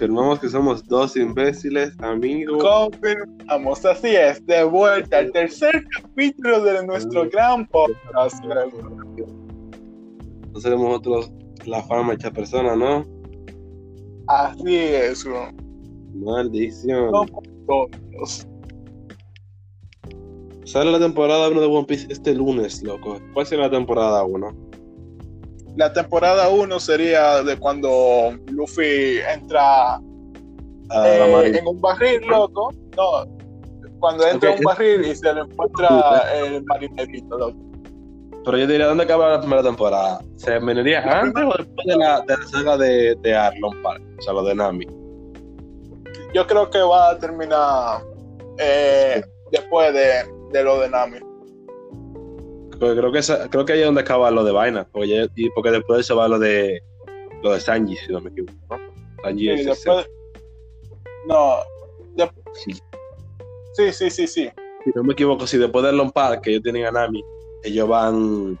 Confirmamos que somos dos imbéciles, amigos. Confirmamos, así es, de vuelta al tercer capítulo de nuestro gran podcast. No seremos nosotros la fama hecha persona, ¿no? Así es, bro. Maldición. Somos. Sale la temporada 1 de One Piece este lunes, loco. ¿Cuál será la temporada 1? La temporada 1 sería de cuando Luffy entra Ah, eh, en un barril, loco. No, cuando entra Ok, en un barril y se le encuentra el marinerito, loco. Pero yo diría, ¿dónde acaba la primera temporada? ¿Se vendría antes o después de la, de la saga de, de Arlong Park? O sea, lo de Nami. Yo creo que va a terminar eh, después de, de lo de Nami. Porque creo que esa- creo que ahí es donde acaba lo de vaina. Porque, ya- y porque después de eso va lo de lo de Sanji, si no me equivoco. ¿no? Sanji Sí, es después. No. de- Sí. sí, sí, sí, sí. Si no me equivoco, si después de Arlong Park, que ellos tienen a Nami, ellos van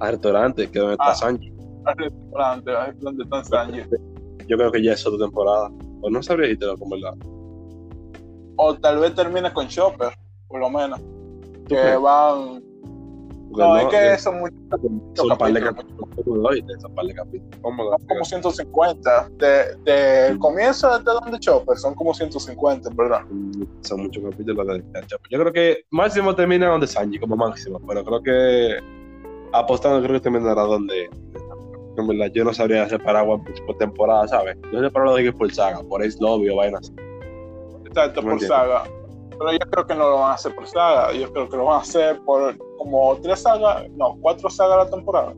al restaurante, que es donde está Ah. Sanji. Al restaurante, es donde están Sanji. Yo creo que ya es otra temporada. O no sabría decirte con verdad. O tal vez termine con Chopper, por lo menos. Que van. No, es que son par de capítulos. Son par de capítulos. ¿Cómo lo Son como 150. De, de comienzo hasta donde Chopper, son como 150, en ¿verdad? son muchos capítulos de Chopper. Yo creo que máximo termina donde Sanji, como máximo, pero creo que apostando creo que terminará donde en verdad yo no sabría separar One Piece por temporada, ¿sabes? Yo separo lo de que por saga, por Ace Lobby o vainas. Exacto, por saga. Pero yo creo que no lo van a hacer por saga. Yo creo que lo van a hacer por como tres sagas, no, cuatro sagas a la temporada.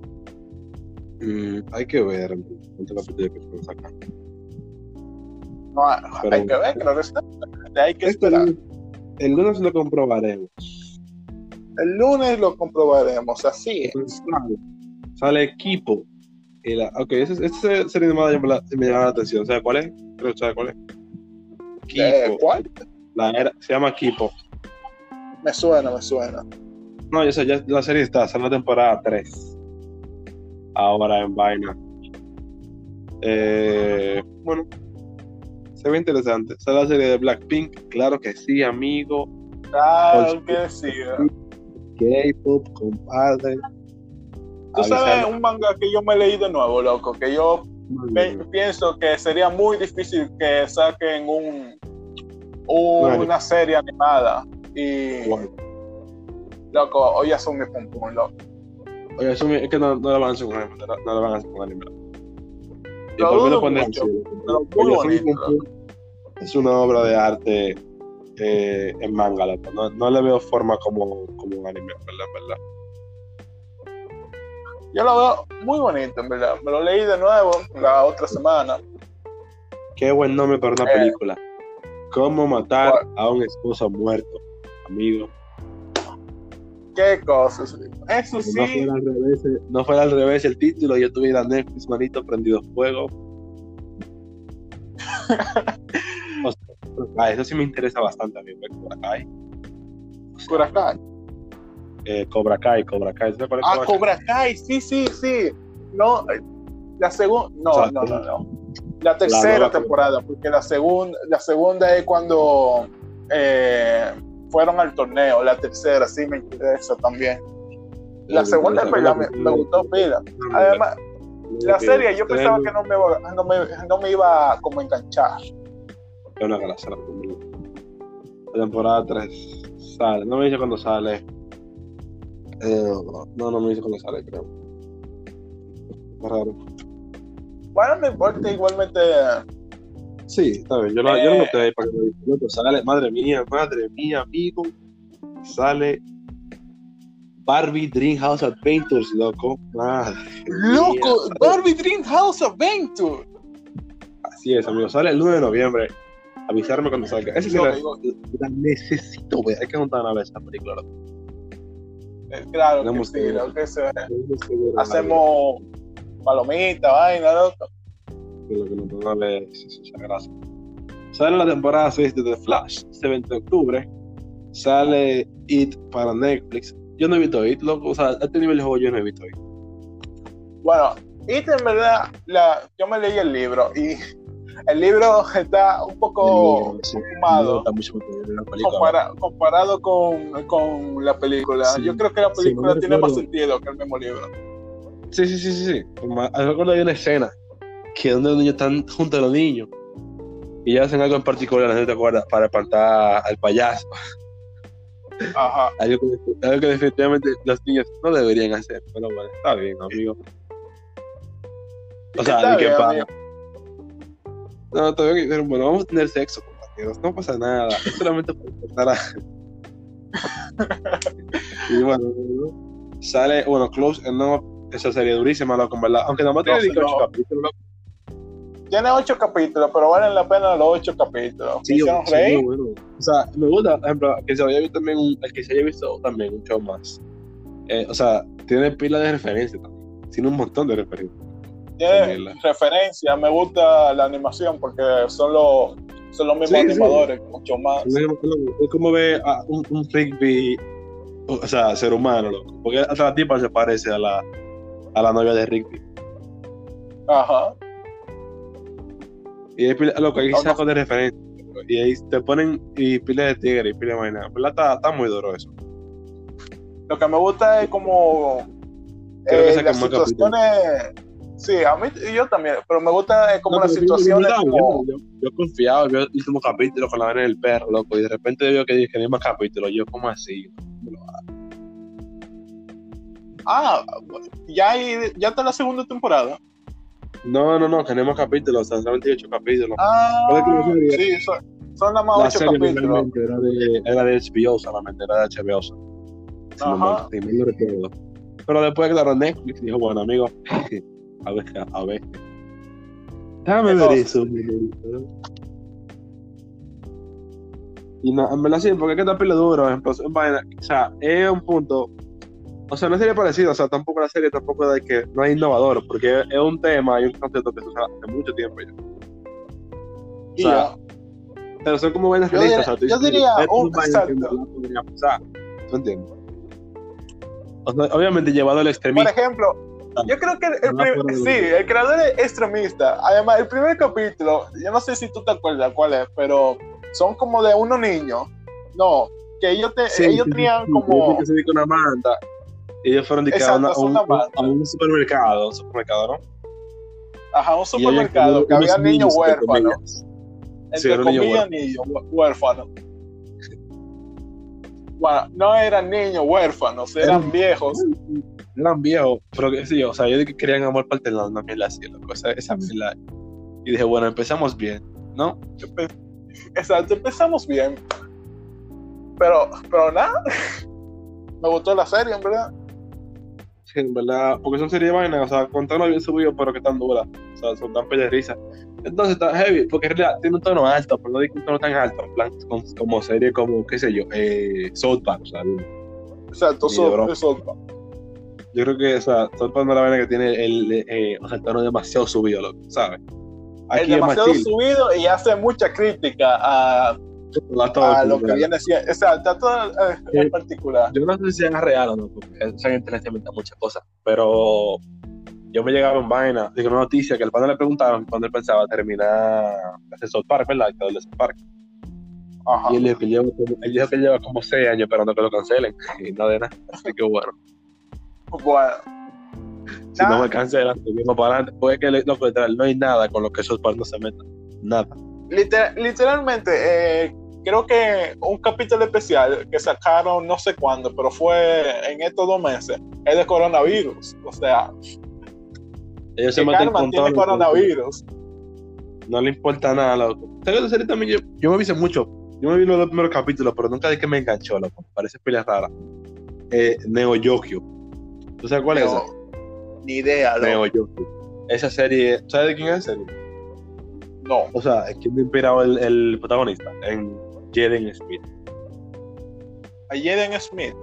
Mm, hay que ver cuántos capítulos que sacar. No, hay- Pero- hay que ver, creo que sí. Hay que Este esperar. el lunes lo comprobaremos. El lunes lo comprobaremos, así es. Sale, sale equipo. Y la, ok, esa esa serie animada me, la- me llama la atención. ¿Sabes cuál es? Creo que sabes cuál es. Eh, Kipo. ¿Cuál? La era, se llama Kipo. Me suena, me suena. No, ya sé, ya la serie está, sale la temporada 3. Ahora en vaina. Eh, bueno, se ve interesante. Sale la serie de Blackpink, claro que sí, amigo. Claro que sí. K-pop, compadre. Tú sabes un manga que yo me leí de nuevo, loco, que yo pienso que sería muy difícil que saquen un. Una serie animada. Y, loco, hoy mi pum pum, loco. Eso es que no, no la van a hacer con anime. No, no la van a hacer con anime. Y Lo por lo ponen mucho, pero muy bonito, es una obra de arte eh, en manga, loco. No, no le veo forma como, como un anime, ¿verdad? ¿verdad? Yo lo veo muy bonito, en verdad. Me lo leí de nuevo la otra semana. Qué buen nombre para una Eh. película. ¿Cómo matar a un esposo muerto, amigo? Qué cosas. Eso No sí, fuera al revés, eh, no fuera al revés el título, yo tuviera Netflix, manito, prendido fuego. O sea, eso sí me interesa bastante, amigo. eh, Cobra Kai. por acá. Eh, Cobra Kai, Cobra Kai. ¿Sabes cuál es Ah, Cobra Kai? Cobra Kai, sí, sí, sí. No, eh, la segunda, no, O sea, no, no, no. La tercera temporada, porque la segunda, la segunda es cuando eh, fueron al torneo. La tercera sí me interesa también. La segunda me, me gustó pila. Además, la serie yo pensaba que no me, no me, no me iba como a enganchar. Es una grasa la temporada 3 sale. No me dice cuándo sale. Eh, no, no me dice cuándo sale, creo. Raro. Bueno, no importa, igualmente. Sí, está bien. Yo, lo- yo lo Eh. noté ahí para que lo disfrute. Sale, madre mía, madre mía, amigo. Sale Barbie Dreamhouse Adventures, loco. Madre ¡Loco! mía. ¡Barbie Dream House Adventure! Así es, amigo. Sale el 9 de noviembre. Avisarme cuando salga. Esa sí la, la necesito ver. Hay que juntar una vez esa película. loco. Eh, Claro que sí, que- sea. Ver. Hacemos palomita, vaina, loco. que lo que nos ponga a ver es eso, esa grasa. Sale la temporada 6 de The Flash, este 20 de octubre. Sale It para Netflix. Yo no he visto It, loco. O sea, a este nivel de juego yo no he visto It. Bueno, y en verdad, la, yo me leí el libro y El libro está un poco sí, fumado compara- comparado con, con la película. Sí. Yo creo que la Sí, película no tiene más sentido que el mismo libro. Sí, sí, sí, sí. sí. Ah, Recuerdo hay una escena que donde los niños están junto a los niños y hacen algo en particular, no te acuerdas, para espantar al payaso. Ajá. Algo que, algo que definitivamente los niños no deberían hacer. Pero bueno, está bien, amigo. O sea, ni que bien, pa- amigo. No, está bien, pero bueno, vamos a tener sexo, compañeros. No pasa nada. Es solamente para espantar a. y bueno, sale, bueno, Close, no, esa serie durísima, loco, en verdad. Aunque nada más tiene No, 18 no. capítulos. Tiene ocho capítulos, pero valen la pena los ocho capítulos. Sí, hicieron sí, bueno. O sea, me gusta, por ejemplo, que se haya visto también, un- el que se haya visto también un show más. Eh, o sea, tiene pila de referencias también. Tiene un montón de referencias. Tiene También la- referencia. Me gusta la animación porque son los, son los mismos Sí, sí. animadores, mucho más. Es como ve a un, un Rigby, o sea, ser humano, loco. Porque hasta la tipa se parece a la, a la novia de Rigby. Ajá. Y hay pila, loco, hay No, no. sacos de referencias. loco, Y ahí te ponen y pila de tigre y pila de vaina. Está, está muy duro eso. Lo que me gusta es como Creo que eh, las situaciones. Sí, a mí y yo también, pero me gusta eh, como No, las yo- yo situaciones. como- Yo, yo confiaba, vio el último capítulo con la vaina del perro, loco, y de repente vio que dije, ni más capítulo. Yo, ¿cómo así? Ah, ya, hay, ya está la segunda temporada. No, no, no, tenemos capítulos, o sea, solamente 8 capítulos. Ah, sí, son, son nada más la ocho serie capítulos. era de, era de HBO solamente, era de HBO. Si no Ajá. mal no recuerdo. Pero después, claro, Netflix dijo, bueno, amigo, a ver, a ver. Déjame ¿Qué ver eso. Y no, en verdad sí, porque es que esta pila duro, por ejemplo, es vaina, o sea, es un punto, o sea, no sería parecido, o sea, tampoco la serie tampoco de que no es innovador, porque es un tema y un concepto que se usa hace mucho tiempo ya. O sea, ya. Pero son como Yo realistas, o sea, yo diría es un- podría pasar, ¿tú entiendes? O sea, obviamente llevado al Por extremismo. ejemplo, yo creo que el, No, sí, el creador es extremista. Además, el primer capítulo, yo no sé si tú te acuerdas cuál es, pero son como de unos niños. No, que ellos, te- Sí, ellos sí, tenían sí, como... que se una manta. Ellos fueron de que a, una- un, una manta. a un supermercado, un supermercado, ¿no? Ajá, un supermercado, que había niños huérfanos. Entre comillas, niños hué- huérfanos. Bueno, no eran niños huérfanos, eran viejos. Eran viejos, pero que sí, o sea, yo dije que querían amor paternal, no mierda así, loco, esa, esa mierda. Y dije, bueno, empezamos bien, ¿no? Exacto, empezamos bien. Pero, pero nada. Me gustó la serie, en verdad. En verdad, porque son series de vainas, o sea, contarlo bien subido, pero que tan duras, o sea, son tan risa. Entonces está heavy, porque en realidad tiene un tono alto, pero no digo un tono tan alto, en plan, con- como serie, como, qué sé yo, eh, South Park, o sea, Exacto, Sí, so- bro. eso. yo creo que, o sea, South Park no es la vaina que tiene el, eh, o sea, el tono demasiado subido, loco, ¿sabes? Es Aquí es demasiado subido y hace mucha crítica a, a lo que viene siendo. Exacto, todo eh, Sí. en particular. Yo no sé si sea real o no, porque esa gente les inventa muchas cosas, pero yo me llegaba en vaina, digo, una noticia que el padre le preguntaron cuando él pensaba terminar hacer South Park, ¿verdad? El de South Park. Ajá. Y él dijo que lleva como, él dijo que lleva como seis años esperando que lo cancelen, y no de nada. Así que bueno, Bueno, si no me cancelan, seguimos para adelante. Es que, loco, literal, no hay nada con lo que South Park no se meta. Nada. liter- literalmente, eh, creo que un capítulo especial que sacaron no sé cuándo, pero fue en estos dos meses, es de coronavirus. O sea, Ellos se con tiene todo. coronavirus. No le importa nada, loco. ¿Sabes la serie también? Yo, yo me vi hace mucho. Yo me vi los dos primeros capítulos, pero nunca de que me enganchó, loco. Parece pila rara. Eh, Neo Yokio. ¿Tú sabes cuál es esa? Ni idea, loco. Neo Yokio. Esa serie, ¿sabes de quién es esa serie? No. O sea, es quien me inspirado el, el protagonista en Jaden Smith. A Jaden Smith.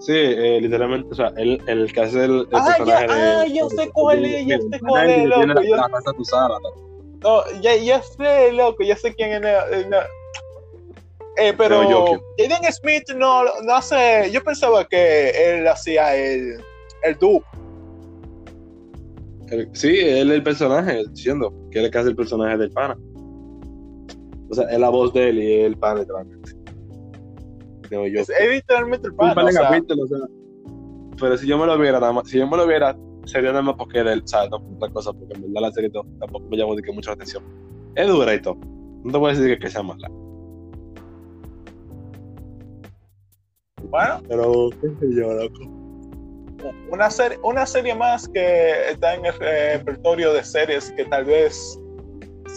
Sí, eh, literalmente, o sea, el, el que hace el, el Ah, personaje ya, de. ah, yo sé cuál es, yo sé cuál es, Tiene loco, yo- la casa loco. No, ya, ya sé, loco, ya sé quién es. eh, no. Eh, pero Pero yo Jaden Smith no, no hace. Yo pensaba que él hacía el, el dupe. El- sí, él es el personaje, diciendo que él es casi el personaje del pana. O sea, es la voz de él y es el pana literalmente. Digo yo. Es, es literalmente el Un o sea, o sea. Pero si yo me lo viera nada más, si yo me lo viera, sería nada más porque era él, ¿sabes? No por otra cosa, porque en verdad la serie tampoco me llamó de que mucha atención. Es dura y todo. No te voy a decir que, que sea mala. bueno, Pero, qué sé yo, loco. una serie, una serie más que está en el repertorio de series que tal vez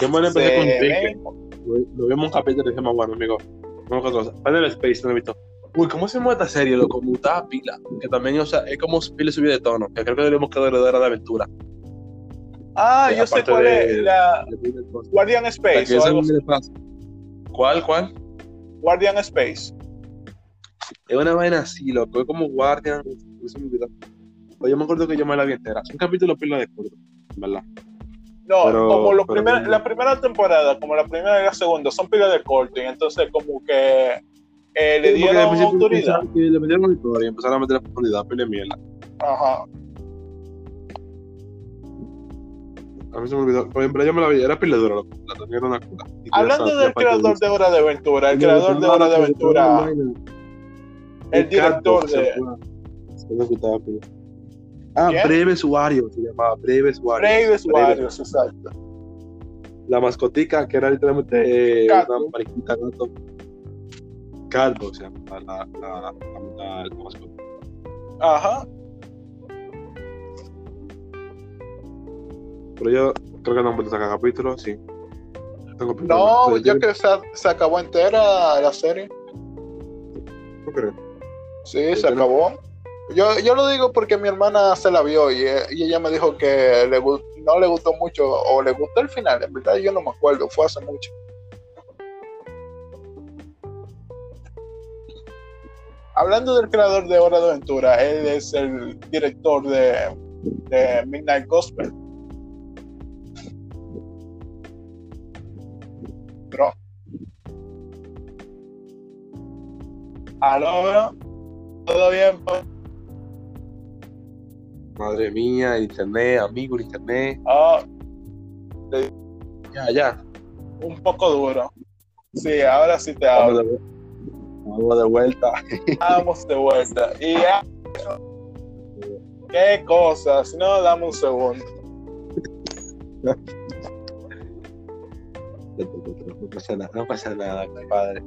Yo me lo empecé con Enrique. Lo, lo vimos un capítulo y dijimos, bueno, amigo, vamos con otra cosa. Final Space, no he visto. Uy, ¿cómo se llama esta serie, loco? Mutada pila. Que también, o sea, es como pila subida de tono. Que creo que deberíamos quedar de de aventura. Ah, Eh, yo sé cuál de- es. La de- Guardian La Space o algo así. ¿Cuál, cuál? Guardian Space. Es una vaina así, loco. Es como Guardian. me olvidó. Oye, yo me acuerdo que yo me la vi entera. Es un capítulo pila de corto, ¿verdad? No, Pero- como los pero- primer- la primera temporada, como la primera y la segunda, son pilas de corto, y entonces como que eh, le dieron autoridad. Le metieron historia y empezaron a meter profundidad, pila de mierda. Ajá. A mí se me olvidó. Por ejemplo, yo me la vi, era pila dura. La tenía una cura. Hablando esa- del creador de Hora de Aventura, el creador de Hora de Aventura, la el director de... se fue. Se me gustaba pila. Ah, ¿Quién? Breve Usuario se llamaba, Breve Usuario. Brave Breve. Warriors, exacto. La mascotica, que era literalmente eh, una mariquita gato. Catbox se llamaba la, la, la, la- mascota. Ajá. Pero yo creo que no me sacar capítulo, sí. Tengo No, yo que se, se acabó entera la serie. No creo. Sí, se creo- acabó. Yo, yo lo digo porque mi hermana se la vio y, eh, ella me dijo que le, no le gustó mucho o le gustó el final. En verdad yo no me acuerdo, fue hace mucho. Hablando del creador de Hora de Aventura, él es el director de, Midnight Gospel. Aló. ¿Todo bien? Madre mía, el internet, amigo, el internet. Ah, Ya, ya. un poco duro. Sí, ahora sí te Vamos hablo. vamos de vuelta. Vamos de vuelta. Y ya. Qué cosas. No, dame un segundo. No pasa nada, no pasa nada, compadre.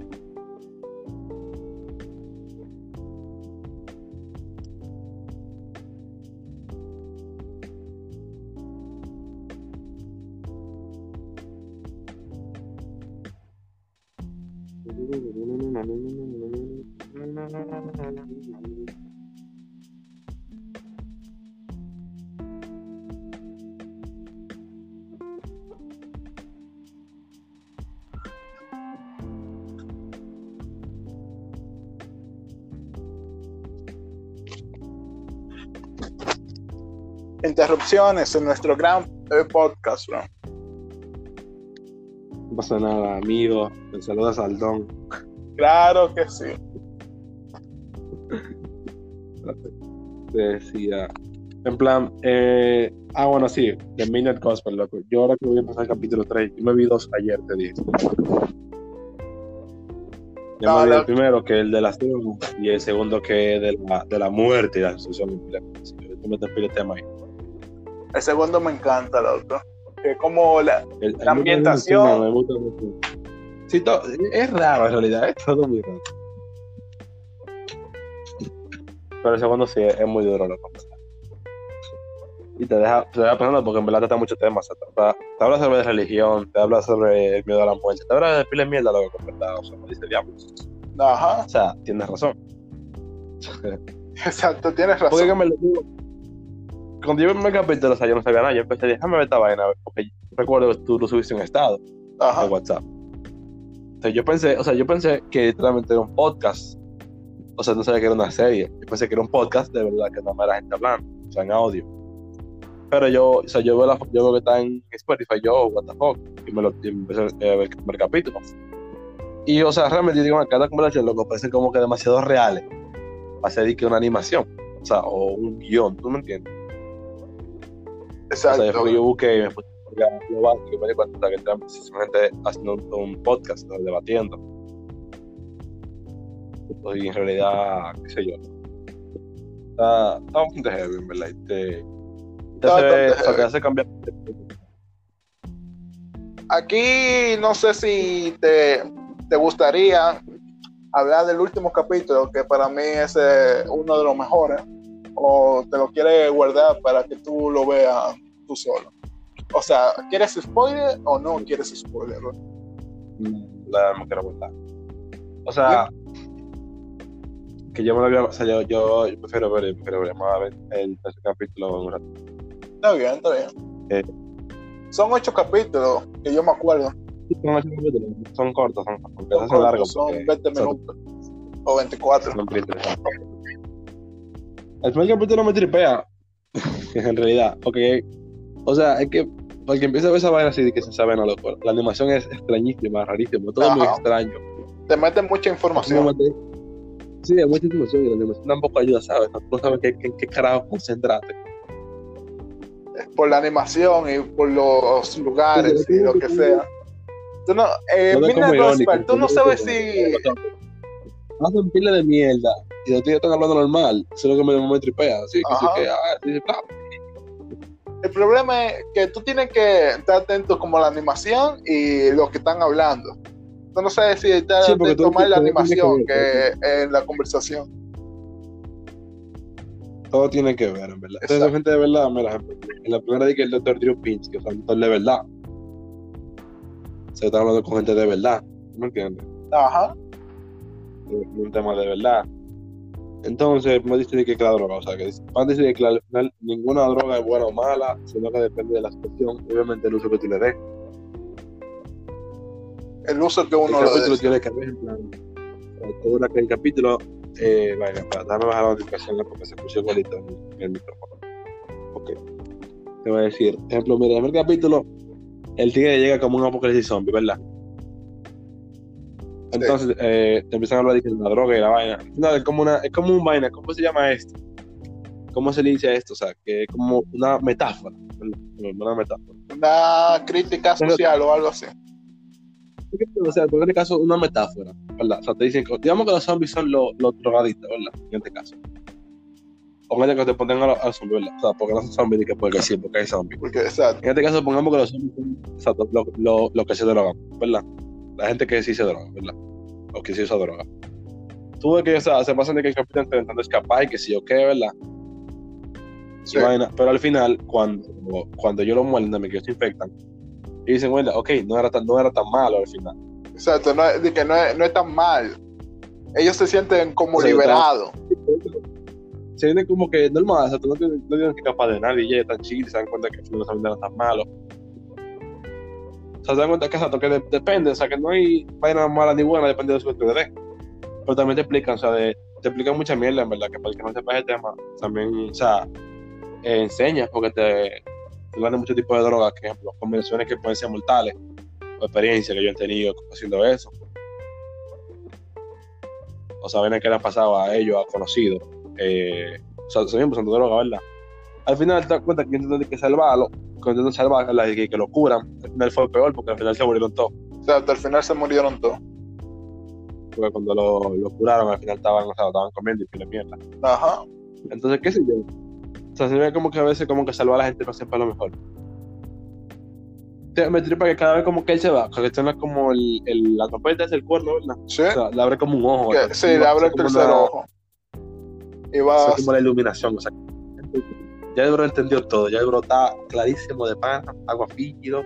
En nuestro gran eh, podcast, bro. No pasa nada, amigo. Te saluda Saldón. Claro que sí. Te decía. En plan, eh, ah, bueno, sí, The Midnight Gospel, loco. Yo ahora que voy a empezar el capítulo 3, yo me vi dos ayer, te dije. Yo No, me vi no. el primero, que es el de la y el segundo, que es de la, de la muerte y la sucesión. Yo me te pile el tema ahí. El segundo me encanta, loco. Que como la. El- La me ambientación. gusta, Me gusta mucho. Sí, to- es raro en realidad, es todo muy raro. Pero el segundo sí, es muy duro, loco. Y te deja, te deja pensando porque en verdad da muchos temas. o sea, Te, te habla sobre religión, te habla sobre el miedo a la muerte, te habla de pila de mierda, loco, en verdad. O sea, no dice diablo. Ajá. O sea, tienes razón. Exacto, tienes Porque razón. que me lo digo. Cuando yo vi el capítulo, o sea, yo no sabía nada. Yo empecé, déjame ver esta vaina, porque yo recuerdo que tú lo subiste en estado. Ajá. de WhatsApp. O sea, yo pensé, o sea, yo pensé que literalmente era un podcast. O sea, no sabía que era una serie. Yo pensé que era un podcast de verdad, que no me era gente hablando, o sea, en audio. Pero yo, o sea, yo veo, la, yo veo que está en Spotify, yo, what the fuck, y me lo y empecé a ver, el capítulo. Y, o sea, realmente, digo, cada conversación, loco, parece como que demasiado reales. Va a ser que una animación, o sea, o un guion, ¿tú me entiendes? Exacto. O sea, después yo busqué y me puse a lo básico y me di cuenta que estaban precisamente haciendo un, un podcast, ¿no? debatiendo. Y en realidad, qué sé yo. Está, está bastante heavy, en verdad. y Te, te, hace, o sea, te heavy. hace cambiar. Aquí no sé si te, te gustaría hablar del último capítulo, que para mí es eh, uno de los mejores, o te lo quieres guardar para que tú lo veas tú solo. O sea, ¿quieres spoiler o no quieres spoiler? La no quiero contar. O sea, que yo me lo había. O sea, yo, yo, yo prefiero ver, prefiero ver, a ver el tercer capítulo en un rato. Está bien, está bien. Eh. Son ocho capítulos que yo me acuerdo. Son ocho capítulos, son cortos, son cortos, Son, hacen largos. son porque 20 son- minutos o 24. son muy interesantes. El primer capítulo me tripea, en realidad, porque, o sea, es que, porque empieza a ver esa vaina así de que se sabe, no, loco. La animación es extrañísima, rarísima, todo es muy Ajá. extraño. Te meten mucha información. Sí, hay mucha información y la animación tampoco ayuda, ¿sabes? No, sabes qué, qué, qué carajo concentrarte. por la animación y por los lugares Sí, y lo que sea. Tú no, eh, No como irónico, tú no sabes si Hacen pila de mierda y de ti están hablando normal. Eso es lo que me, me tripea. Sí, que sí, Ajá. que, ah, sí, claro. El problema es que tú tienes que estar atento como a la animación y lo que están hablando. Tú no sabes si estás Sí, atento más en la tienes que animación ver, que en la conversación. Todo tiene que ver, en verdad. Entonces, Exacto. gente de verdad, mira, en la primera di que el doctor Drew Pinsky, o sea, un doctor de verdad. Se está hablando con gente de verdad. ¿Me entiendes? Ajá. Es un tema de verdad. Entonces, no dice que es la droga, o sea, que dice- a decir que al final ninguna droga es buena o mala, sino que depende de la situación, y obviamente el uso que tú le des. El uso que El uno le capítulo tiene que ver, en plan, eh, todo el capítulo, eh, vaya, para, déjame bajar la notificación ¿no? porque se puso igualito en, en el micrófono. Ok. Te voy a decir, ejemplo, mira, en el primer capítulo, el tigre llega como un apocalipsis zombie, ¿verdad? Entonces, eh, te empiezan a hablar de la droga y la vaina. No, es como una, es como un vaina, ¿cómo se llama esto? ¿Cómo se le dice a esto? O sea, que es como una metáfora. Una metáfora. Una crítica social o algo así. O sea, en este caso, una metáfora, ¿verdad? O sea, te dicen, que- digamos que los zombies son los, los drogadictos, ¿verdad? En este caso. O en este caso te ponen a los, a los zombies, ¿verdad? O sea, porque no son zombies, que porque sí, porque hay zombies. Porque, exacto. En este caso, pongamos que los zombies son exacto, lo, lo, lo que se drogan, ¿verdad? La gente que sí se droga, ¿verdad? O que sí usa droga. Tú ves que o sea, se pasan de que el capitán intentando escapar y que sí o qué, ¿verdad? Sí. Pero al final, cuando, cuando ellos lo muerden, que ellos se infectan, y dicen, bueno, ok, no era tan, no era tan malo al final. Exacto. No, es- de que no, es, no es tan mal. Ellos se sienten como Sí, liberados. se viene como que normal, o sea, tú no tienes, no tienes que escapar de nadie, ya están chill, se dan cuenta que no es tan malo. O sea, se dan cuenta que, exacto, que de- depende, o sea, que no hay vaina mala ni buena, depende de su que te. Pero también te explican, o sea, de- te explican mucha mierda, en verdad, que para el que no sepa ese tema, también, o sea, eh, enseñas, porque te, te hablan de muchos tipos de drogas, por ejemplo, combinaciones que pueden ser mortales, o experiencias que yo he tenido haciendo eso. O sea, que le han pasado a ellos, a conocidos. Eh, o sea, son usando droga, ¿verdad? Al final te das cuenta que intentan que salvarlo, que intentan salvar, la que, que lo curan. Al final fue peor porque al final se murieron todos. Exacto. Al final se murieron todos. Porque cuando lo, lo curaron, al final estaban, o sea, estaban comiendo y que mierda. Ajá. Entonces, qué sé yo. O sea, se ve como que a veces como que salvar a la gente no siempre es lo mejor. Me tripa que cada vez como que él se va, que suena como el, el, la trompeta es el cuerno, ¿verdad? Sí. O sea, le abre como un ojo. O sea, sí, le abre el tercer ojo. Y o va sea, como la iluminación, o sea, ya el bro entendió todo, ya el bro está clarísimo de pan, agua fígido.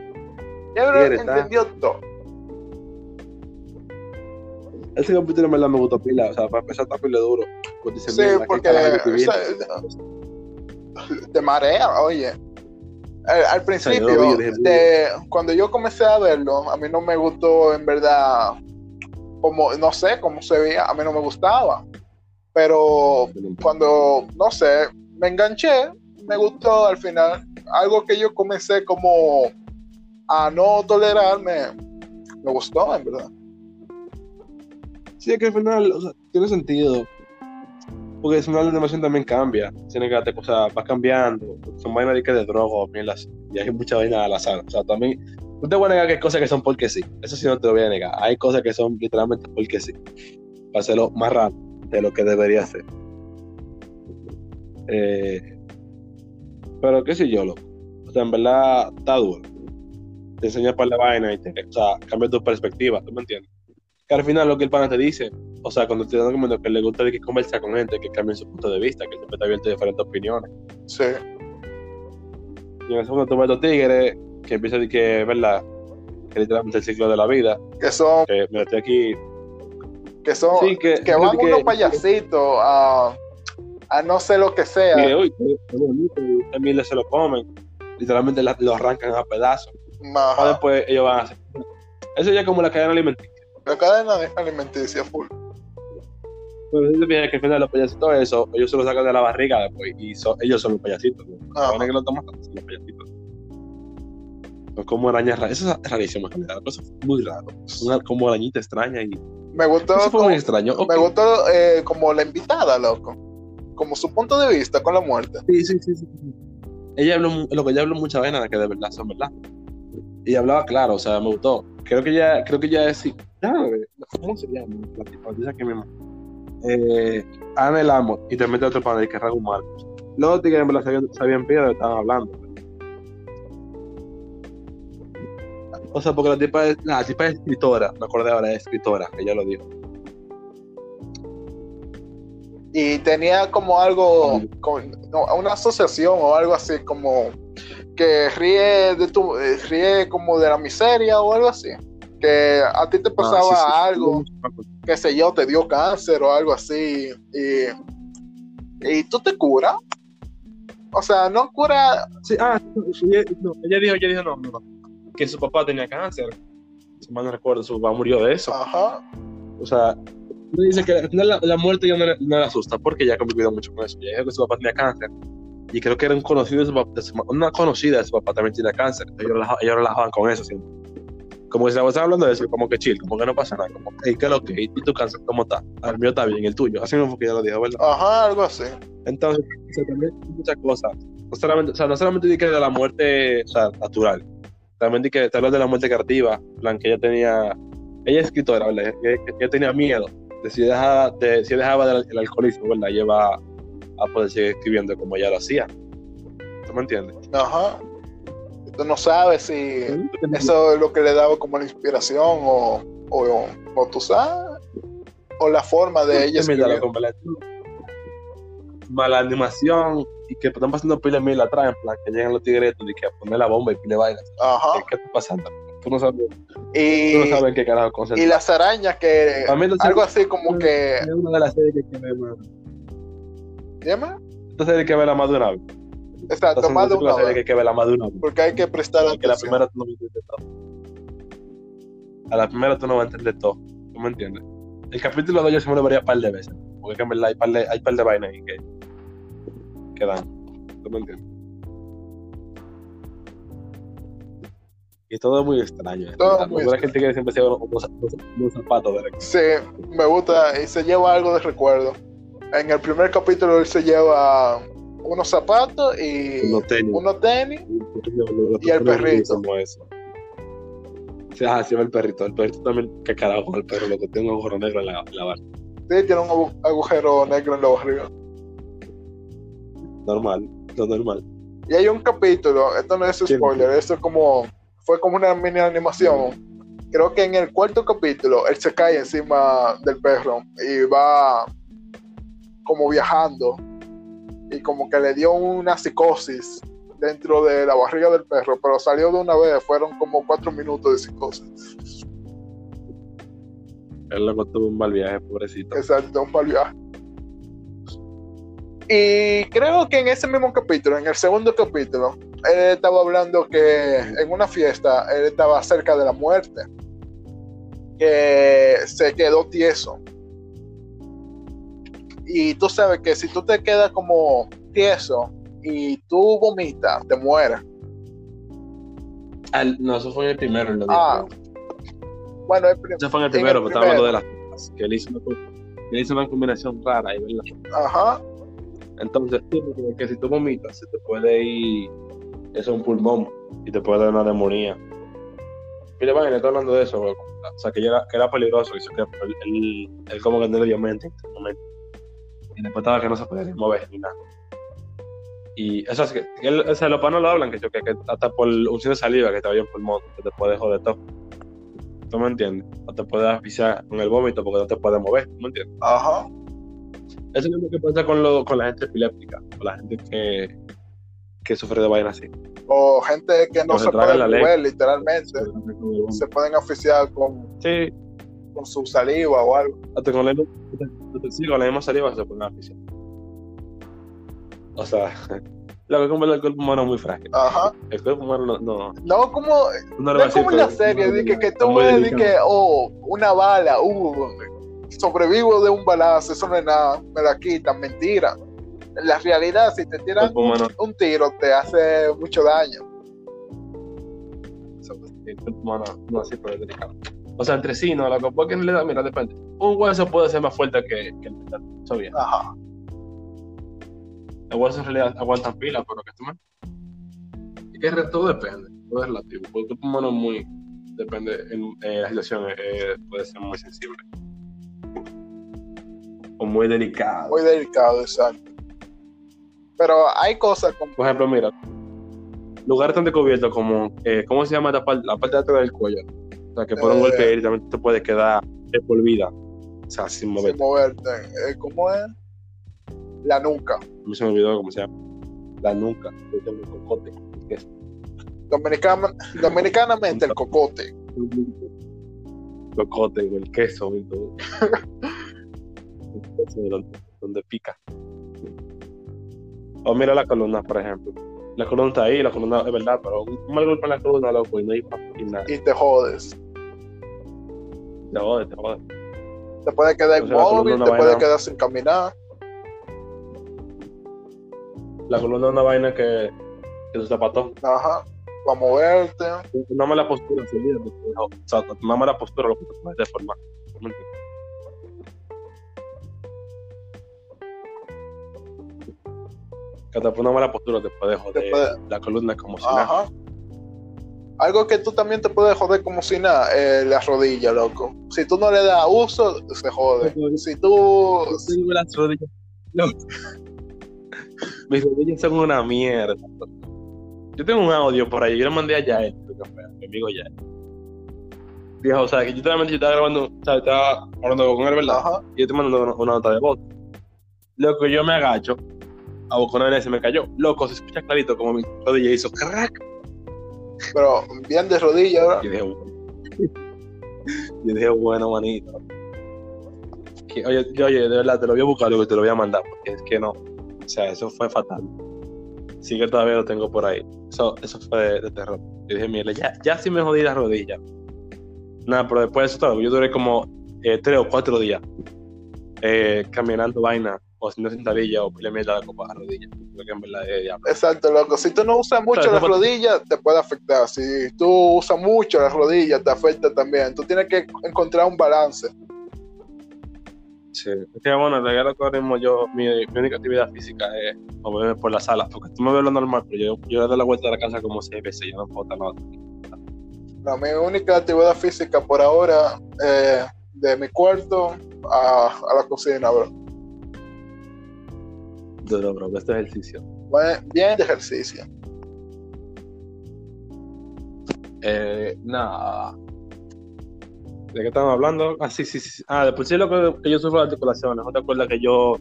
Ya bro, quiere, está. entendió todo. Ese capítulo en verdad me gustó pila, o sea, para empezar está pila duro. Pues dice, Sí, ¿qué porque, o sea, te marea, oye. Al, al principio, yo de- cuando yo comencé a verlo, a mí no me gustó en verdad, como, no sé cómo se veía, a mí no me gustaba. Pero cuando, no sé, me enganché, me gustó al final. Algo que yo comencé como a no tolerarme, me gustó, en verdad. Sí, es que al final, tiene sentido. porque si no la animación también cambia. Tiene que o sea, va cambiando. Son vainas de, que de droga y hay mucha vaina al azar. O sea, también, no te voy a negar que hay cosas que son porque sí. Eso sí no te lo voy a negar. Hay cosas que son literalmente porque sí. Para hacerlo más rápido de lo que debería ser. Eh, pero qué sé yo, loco. O sea, en verdad está duro. Te enseña para la vaina y te, o sea, cambia tu perspectiva, ¿tú me entiendes? Que al final lo que el pana te dice, o sea, cuando te dan como que le gusta de que conversa con gente, que cambie su punto de vista, que siempre está abierto a diferentes opiniones. Sí. Y en el segundo tú ves a tigres que empieza a decir que, ¿verdad? Que literalmente el ciclo de la vida. Que son. Que me estoy aquí. Que son. Sí, que, que van unos payasitos a, a no sé lo que sea. Y uy, también se lo comen. Literalmente lo arrancan a pedazos. Ajá. después ellos van a hacer. Eso ya es como la cadena alimenticia. La cadena alimenticia full. Pues se que al final los payasitos, eso, ellos se lo sacan de la barriga después y ellos son los payasitos. Ah. que lo toman son los payasitos. Son como arañas raras. Eso es rarísimo, eso fue muy raro. Una como arañita extraña y. Me gustó. Eso fue muy extraño. Me gustó eh, como la invitada, loco. Como su punto de vista con la muerte. Sí, sí, sí. sí. Ella habló, lo que ella habló mucha vaina que de verdad son verdad. Y hablaba claro, o sea, me gustó. Creo que ya, creo que ya es. ¿Cómo se llama? La tipa, dice que mismo eh, Ana el amo y te mete otro padre que es Raúl Marcos. Los tigres en verdad sabían, sabían pie de lo que estaban hablando. O sea, porque la tipa es, la tipa es escritora, me acordé ahora, es escritora, ella lo dijo. Y tenía como algo, como, una asociación o algo así, como que ríe de tu, eh, ríe como de la miseria o algo así que a ti te ah, pasaba algo, que sé yo, te dio cáncer o algo así, y, y tú te curas. O sea, no cura. Sí, ah, ella, dijo, ella dijo, no, no, que su papá tenía cáncer. Si mal no recuerdo, su papá murió de eso. Ajá. O sea, dice que final la, muerte ya no, no, le asusta porque ya ha convivido mucho con eso. Ella dijo que su papá tenía cáncer. Y creo que era un conocido de su papá, una conocida de su papá también tiene cáncer. Ellos, ellos relajaban con eso siempre como si estamos hablando de eso, como que chill, como que no pasa nada, como, hey, ¿qué es lo que? ¿Y tu cáncer cómo está? Ah, el mío está bien, el tuyo. Así mismo que ya lo dijo, ¿verdad? Ajá, algo así. Entonces, también muchas cosas. No solamente, o sea, no solamente di que de la muerte, o sea, natural, también di que te hablas de la muerte creativa, plan, que ella tenía, ella es escritora, ¿verdad? Que, ella tenía miedo de si dejaba, de, si dejaba del, alcoholismo, ¿verdad? Lleva a poder seguir escribiendo como ella lo hacía. ¿Tú me entiendes? Ajá tú no sabes si eso es lo que le daba como la inspiración o, o, o tú sabes, o la forma de ella. Mala animación y que están pasando pila mil atrás, en plan que llegan los tigres y que poner la bomba y pile vainas. Ajá. ¿Qué, está pasando? Tú no sabes. Y, tú no sabes qué carajo Y las arañas que. algo así como que. Es una de las series que hay que ¿Llama? Esta serie que ve la más de una vez. Exacto, más de una vez. Que, ver la más de una vez. Porque hay que prestar atención. la primera tú no entiendes todo. A la primera tú no vas a entender todo. ¿Tú me entiendes? El capítulo 2 yo se me lo vería un par de veces. Porque en verdad hay par de, hay par de vainas ahí que, que dan. ¿Tú me entiendes? Y todo es muy extraño. Todo muy gente que siempre se lleva unos, zapatos. ¿verdad? Sí, me gusta. Y se lleva algo de recuerdo. En el primer capítulo él se lleva unos zapatos y unos tenis, y el perrito. Sí, ah, sí, el perrito. El perrito también, qué carajo, el perro, lo que tiene un agujero negro en la, barra. Sí, tiene un agujero negro en la barriga. Normal, lo normal. Y hay un capítulo, esto no es spoiler, esto es como, fue como una mini animación. Creo que en el cuarto capítulo él se cae encima del perro y va como viajando y como que le dio una psicosis dentro de la barriga del perro, pero salió de una vez, fueron como cuatro minutos de psicosis. Él le tuvo un mal viaje, pobrecito. Exacto, un mal viaje. Y creo que en ese mismo capítulo, en el segundo capítulo, él estaba hablando que en una fiesta él estaba cerca de la muerte, que se quedó tieso y tú sabes que si tú te quedas como tieso y tú vomitas, te mueres. no, eso fue en el primero. ah, bueno, Eso fue en el primero, pero estaba hablando de las que él hizo. que hizo una combinación rara ahí, ¿verdad? Ajá. Entonces, sí, porque que si tú vomitas, se te puede ir es un pulmón y te puede dar una neumonía. Mire, vaya, le estoy hablando de eso, o sea, que era, que era peligroso, y que él, él, como que no le dio mente en ese momento. Y después estaba que no se podía ni mover ni nada. Y eso es que, él, o sea, los panos lo hablan, que, que, que hasta por un de saliva que te vaya en pulmón, que te puede joder todo. ¿Tú me entiendes? No te puedes asfixiar con el vómito porque no te puedes mover, ¿tú me entiendes? Ajá. Eso es lo que pasa con, lo, con la gente epiléptica, con la gente que, que sufre de vainas así. O gente que no se, puede mover, literalmente. Se pueden asfixiar con, sí. con su saliva o algo. Hasta con la, sí, con la misma saliva se pueden asfixiar. O sea, lo que es como el cuerpo humano es muy frágil. Ajá. El cuerpo humano no. No, no como, no, es como en la serie, de que, que tú ves que, oh, una bala, uh, sobrevivo de un balazo, eso no es nada, me la quitan, mentira la realidad, si te tiran un, tiro, te hace mucho daño. no, así delicado. O sea, entre sí, no, la que que le da, mira, depende. Un hueso puede ser más fuerte que, que el metal, eso bien. Ajá. Los huesos en realidad aguantan pila, pero que toman. Y que todo depende, todo es relativo. Porque tu humano muy, depende, en, la situación eh, puede ser muy sensible. O muy delicado. Muy delicado, exacto. Pero hay cosas como... Por ejemplo, mira, lugares tan descubiertos como, eh, ¿cómo se llama la, parte, la parte de atrás del cuello? O sea, que por un golpe eh. directamente te puede quedar por vida. O sea, sin moverte. Sin moverte. Eh, ¿Cómo es? La nuca. A mí se me olvidó cómo se llama. La nuca. El cocote. ¿Qué es? Dominicana, dominicanamente el cocote. Cocote, el queso y todo. el queso donde, donde pica. O mira la columna, por ejemplo. La columna está ahí, la columna es verdad, pero un mal golpe en la columna, loco, y no hay nada. Y te jodes. Te jodes, te jodes. Te puede quedar inmóvil, te puede quedar sin caminar. La columna es una vaina que, que se zapató. Ajá. Para moverte. Una mala postura, sí, o sea, una mala postura lo que te puede deformar. Que te pone una mala postura te puede joder la columna como si nada. Algo que tú también te puedes joder como si nada, eh, la rodilla, loco. Si tú no le das uso, se jode. Si tú. tengo las rodillas. No. Mis rodillas son una mierda. Yo tengo un audio por ahí, yo lo mandé a Yael, mi amigo Yael. Dijo, o sea, que yo realmente yo estaba grabando, o sea, estaba hablando con él, ¿verdad? Y yo te mando una, una nota de voz. Loco, yo me agacho a Boconera se me cayó. Loco, se escucha clarito como mi rodilla hizo crack. Pero bien de rodilla, ¿verdad? Y dije, yo dije, bueno, manito. oye, oye, de verdad, te lo voy a buscar y te lo voy a mandar, porque es que no. O sea, eso fue fatal. Sí que todavía lo tengo por ahí. Eso, eso fue de, terror. Yo dije, mire, ya, ya sí me jodí la rodilla. Nada, pero después de eso, yo duré como eh, tres o cuatro días eh, caminando vaina o haciendo sentadilla o le mierda la copa a rodillas. Exacto, loco. Si tú no usas mucho las rodillas, te puede afectar. Si tú usas mucho las rodillas, te afecta también. Tú tienes que encontrar un balance. Sí, es que bueno, en realidad ahora mismo yo, mi, única actividad física es moverme por las salas, porque tú me ves lo normal, pero yo, yo doy la vuelta de la casa como seis veces, yo no puedo estar nada. No, mi única actividad física por ahora, eh, de mi cuarto a, a la cocina, bro duro, bro, este ejercicio. bien de ejercicio. Eh, nada. ¿De qué estamos hablando? Ah, sí, sí, sí. Ah, después sí lo que, yo sufro de articulaciones. ¿No te acuerdas que yo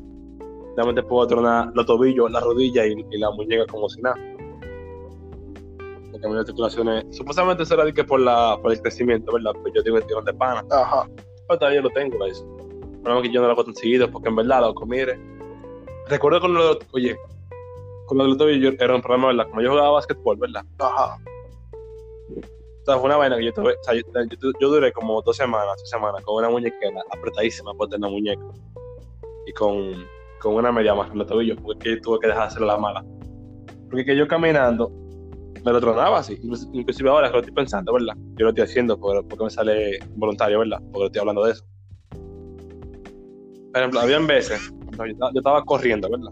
realmente puedo tronar los tobillos, la rodilla y, la muñeca como si nada? Porque mis articulaciones, supuestamente será de que por, la, por el crecimiento, ¿verdad? Pues yo tengo el tirón de pana. Ajá. Pero todavía lo tengo, ¿verdad? El problema es que yo no lo hago tan seguido porque en verdad, loco, mire, recuerdo con lo, oye, con lo del yo era un problema, ¿verdad? Como yo jugaba básquetbol, ¿verdad? Ajá. O sea, fue una vaina que yo tuve, o sea, yo, duré como dos semanas, tres semanas con una muñequera apretadísima por tener una muñeca. Y con, con una media más en los tobillos, porque tuve que dejar de hacer la mala. Porque que yo caminando me lo tronaba así. Inclusive ahora que lo estoy pensando, ¿verdad? Yo lo estoy haciendo porque, porque me sale voluntario, ¿verdad? Porque estoy hablando de eso. por ejemplo, habían veces, yo estaba, yo estaba corriendo, ¿verdad?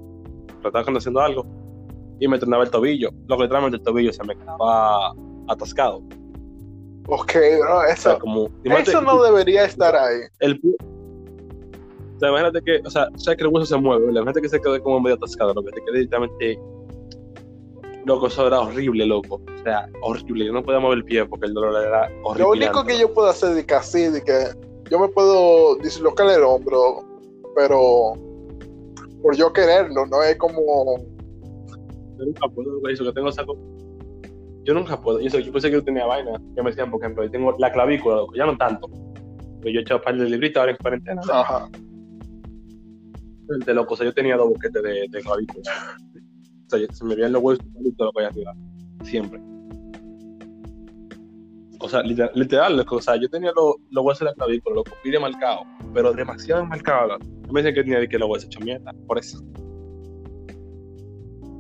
Pero estaba haciendo algo y me tronaba el tobillo. Lo que literalmente el tobillo se me quedaba atascado. Ok, bro, O sea, eso, como, eso no debería estar ahí. el O sea, imagínate que, o sea, sabes que el hueso se mueve, ¿verdad? Imagínate que se quede como medio atascado, lo que te quede literalmente. Loco, eso era horrible, loco. O sea, horrible. Yo no podía mover el pie porque el dolor era horrible. Lo único que yo puedo hacer es que así, de que yo me puedo dislocar el hombro, pero por yo quererlo, no es como Yo nunca puedo, eso que tengo saco. Yo nunca puedo. Eso, yo pensé que yo tenía vaina. Que me decían, por ejemplo, yo tengo la clavícula, loco, ya no tanto. Pero yo he echado par de libritos ahora en cuarentena. ajá. De loco, o sea, yo tenía dos boquetes de, de clavícula. O sea, yo- se me veían los huesos lo que arriba. Siempre. O sea, literal, literal o sea, yo tenía los, los huesos de la clavícula, los pide marcados, pero demasiado marcados. me decían que tenía que los huesos hechos mierda, por eso.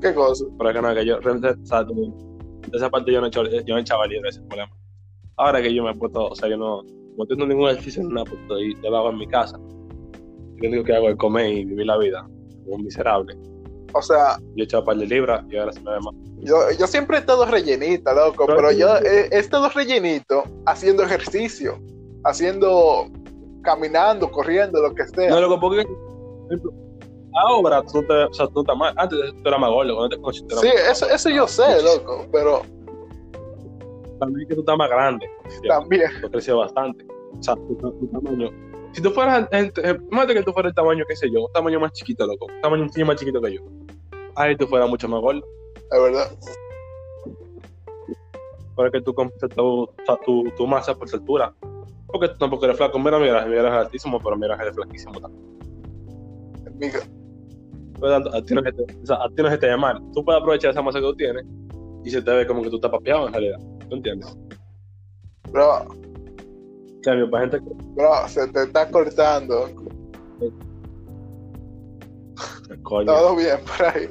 ¿Qué cosa? Pero que no, que yo realmente, o sea, esa parte yo no he hecho, yo no echaba libre ese problema. Ahora que yo me he puesto, o sea, yo no, no tengo ningún ejercicio en nada, pues estoy, yo lo hago en mi casa. Lo único que hago es comer y vivir la vida, como un miserable. O sea, Yo he echado un par de libras y ahora se me ve más. yo, yo siempre he estado rellenita, loco, pero yo he, he estado rellenito haciendo ejercicio, haciendo, caminando, corriendo, lo que sea. No, loco, porque ahora tú te, o sea, tú estás mal. Antes tú eras más gordo, cuando te eras Sí, eso, eso yo sé, loco, pero También que tú estás más grande. también, Tú has crecido bastante. O sea, tu, tu tamaño. Si tú fueras, en- en- imagínate que tú fueras el tamaño, qué sé yo, un tamaño más chiquito, loco. Un tamaño un más chiquito que yo. Ahí tú fueras mucho más gordo. es verdad. Porque tú compras tu, masa por tu altura. Porque tú tampoco eres flaco. Mira, mira, mira, eres altísimo, pero mira, eres flaquísimo también. Tanto, a ti no se te, o sea, a ti no se te ve mal. Tú puedes aprovechar esa masa que tú tienes y se te ve como que tú estás papeado en realidad. ¿Tú entiendes? Bro, cambio, para gente que. bro, se te está cortando. Coño. Todo bien por ahí.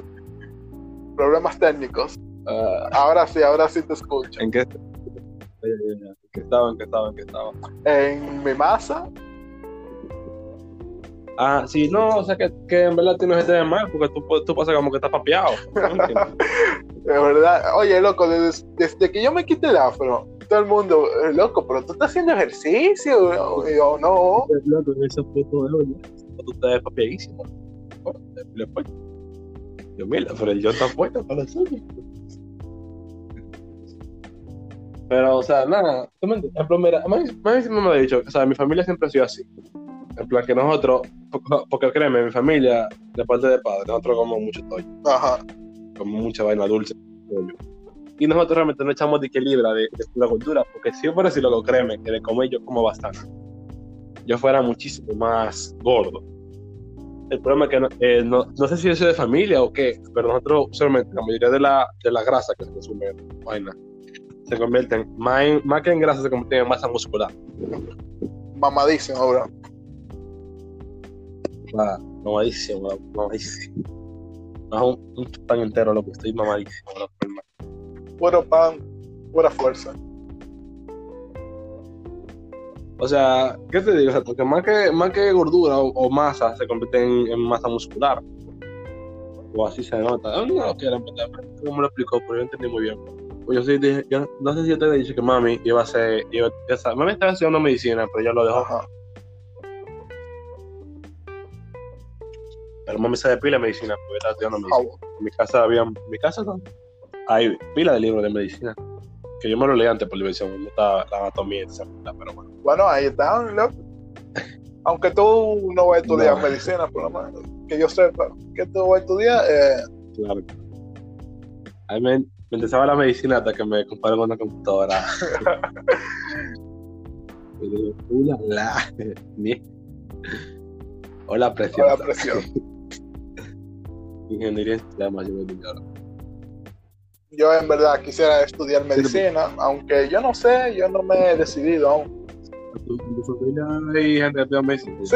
Problemas técnicos. ah, Ahora sí, ahora sí te escucho. ¿En qué? ¿En qué estaba? ¿En qué estaba? ¿En qué estaba? En mi masa, Ah, sí, no, o sea que, que en verdad tú no se te ve mal porque tú, tú pasas como que estás papeado. de verdad. Oye, loco, desde, desde que yo me quité el afro, todo el mundo, eh, loco, pero tú estás haciendo ejercicio. Y yo, no. Loco, esa foto de hoy, tú estás papeadísimo. Le. Yo, mira, pero el yo está puesto para eso. Pero, o sea, nada, tú me entiendes. En plan, mira, a mí, a mí siempre me ha dicho, o sea, mi familia siempre ha sido así. En plan, que nosotros, porque, créeme, mi familia, de parte de padre, nosotros comemos mucho toyo, Ajá. comemos mucha vaina dulce. Y nosotros realmente no echamos de que libra de, de pura cultura, porque si yo por decirlo, lo créeme, que de comer yo como bastante. Yo fuera muchísimo más gordo. El problema es que no, eh, no, no sé si eso es de familia o qué, pero nosotros usualmente la mayoría de la, de la grasa que se consume vaina se convierte en, más, en- más que en grasa, se convierte en masa muscular. Mamadísimo, bro. Ah, mamadísimo, mamadísimo. Más un, un pan entero, lo que estoy mamadísimo. Puro pan, pura fuerza. O sea, ¿qué te digo? O sea, porque más que, más que gordura o, o masa se convierte en, en masa muscular. O así se nota. No lo quiero, ¿cómo me lo explicó? Pero yo entendí muy bien. Pues yo sí dije, yo no sé si yo te he dicho que mami iba a ser, iba, o sea, mami estaba estudiando medicina, pero yo lo dejó. Ajá. Pero mami sabe pila de medicina, porque estaba estudiando medicina. En mi casa había, en mi casa no. Hay pila de libros de medicina. Que yo me lo leí antes por diversión, me gusta la anatomía pero bueno. Bueno, ahí están, loco. Aunque tú no vas a estudiar No. medicina, por lo menos, que yo sepa que tú vas a estudiar, eh, Claro. A mí me, me interesaba la medicina hasta que me comparé con una computadora. "Ula, la". Hola, con preciosa. la presión. Ingeniería en sistemas, yo me digo. Yo en verdad quisiera estudiar medicina, aunque yo no sé, yo no me he decidido aún. ¿En tu, tu familia hay gente estudia medicina? Sí,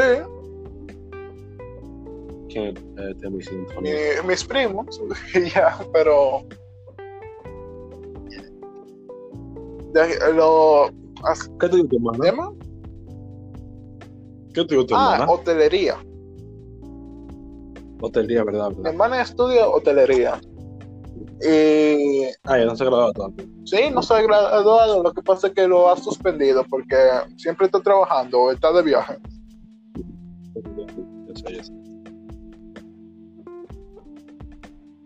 ¿Quién eh, estudia medicina en tu mi- mis primos, ya, pero de- lo as- ¿Qué te hermana? ¿tema? ¿Qué te digo tu Ah, hotelería. Hotelería, ¿verdad? Mi hermana estudia hotelería. Y. Ah, ya no se ha graduado todavía. Sí, no se ha graduado. Lo que pasa es que lo ha suspendido porque siempre está trabajando o está de viaje. Sé, sé.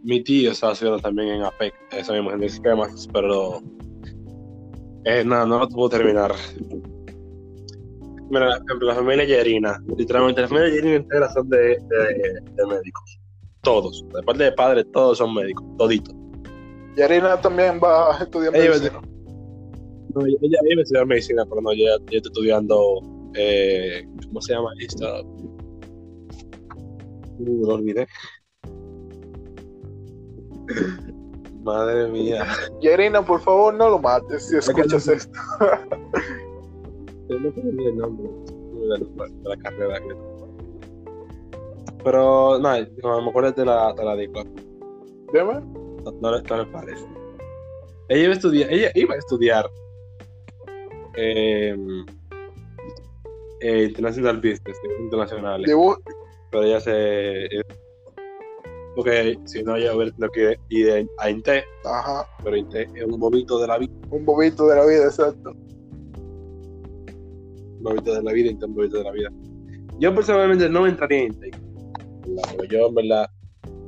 Mi tío estaba estudiando también en APEC, eso mismo, en sistemas, pero eh, no, no lo pudo terminar. Mira, la familia Yerina, literalmente la familia Yerina entera son de, de, de médicos. Todos, de parte de padres, todos son médicos, toditos. Yarina también va a estudiar Ella- medicina. No, ella, ella iba a estudiar medicina, pero no, ella, ella está estudiando, eh, ¿cómo se llama esta? Uh, lo olvidé. Madre mía. Yarina, por favor, no lo mates si escuchas no- esto. No olvidé el nombre de la, carrera. que- Pero, nada, me acuerdo de la, de la. Dime. No, no, no le parece. Ella iba a estudiar, ella iba a estudiar eh, eh, International Business, negocios internacionales, pero ella se... eh, porque si no, ella hubiera tenido que ir a INTE, Ajá. pero INTE es un bobito de la vida, Un bobito de la vida, exacto. un bobito de la vida, INTE es un bobito de la vida. Yo personalmente no entraría en INTE. ¿verdad? Yo, en verdad,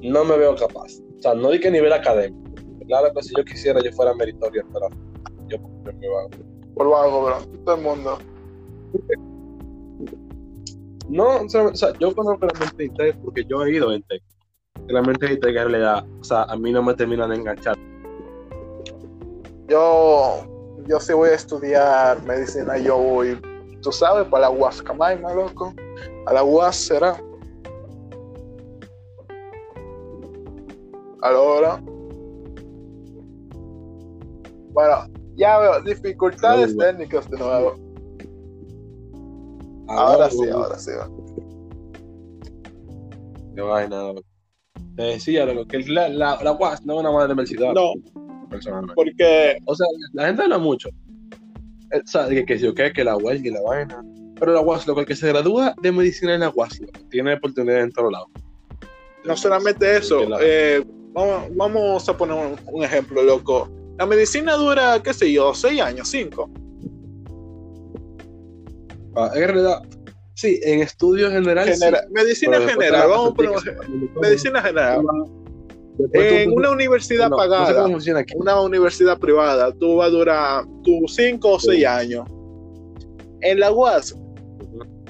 no me veo capaz. O sea, no di que a nivel académico. Claro que si yo quisiera, yo fuera meritorio, pero yo yo me vago. Por vago, bro. Todo el mundo. No, o sea, o sea, yo conozco la mente de Intec porque yo he ido a Intec. Y La mente de Intec en realidad, o sea, a mí no me terminan de enganchar. Yo, yo sí voy a estudiar medicina. Yo voy, tú sabes, para la Huascamaima, loco. A la UAS será. Ahora. Bueno, ya veo, dificultades Ahora. técnicas de nuevo. Ahora sí, ahora sí. Qué vaina. loco. Te decía, loco, que la, la, la UAS no es una mala universidad. No, personalmente. porque O sea, la gente habla mucho. Eh, O sea, que, que si yo qué, que la UAS y la vaina. Pero la UAS, loco, el que se gradúa de medicina en la UAS, loco, tiene oportunidad en todos lados. no solamente eso, Que la- eh, vamos, vamos a poner un, un ejemplo, loco. La medicina dura, qué sé yo, seis años, cinco. Ah, en realidad, sí, en estudios generales. sí, Genera- medicina pero después general, vamos a poner medicina general. En una universidad no, No sé pagada, una universidad privada, tú vas a durar tus cinco o seis Sí. años. En la UAS,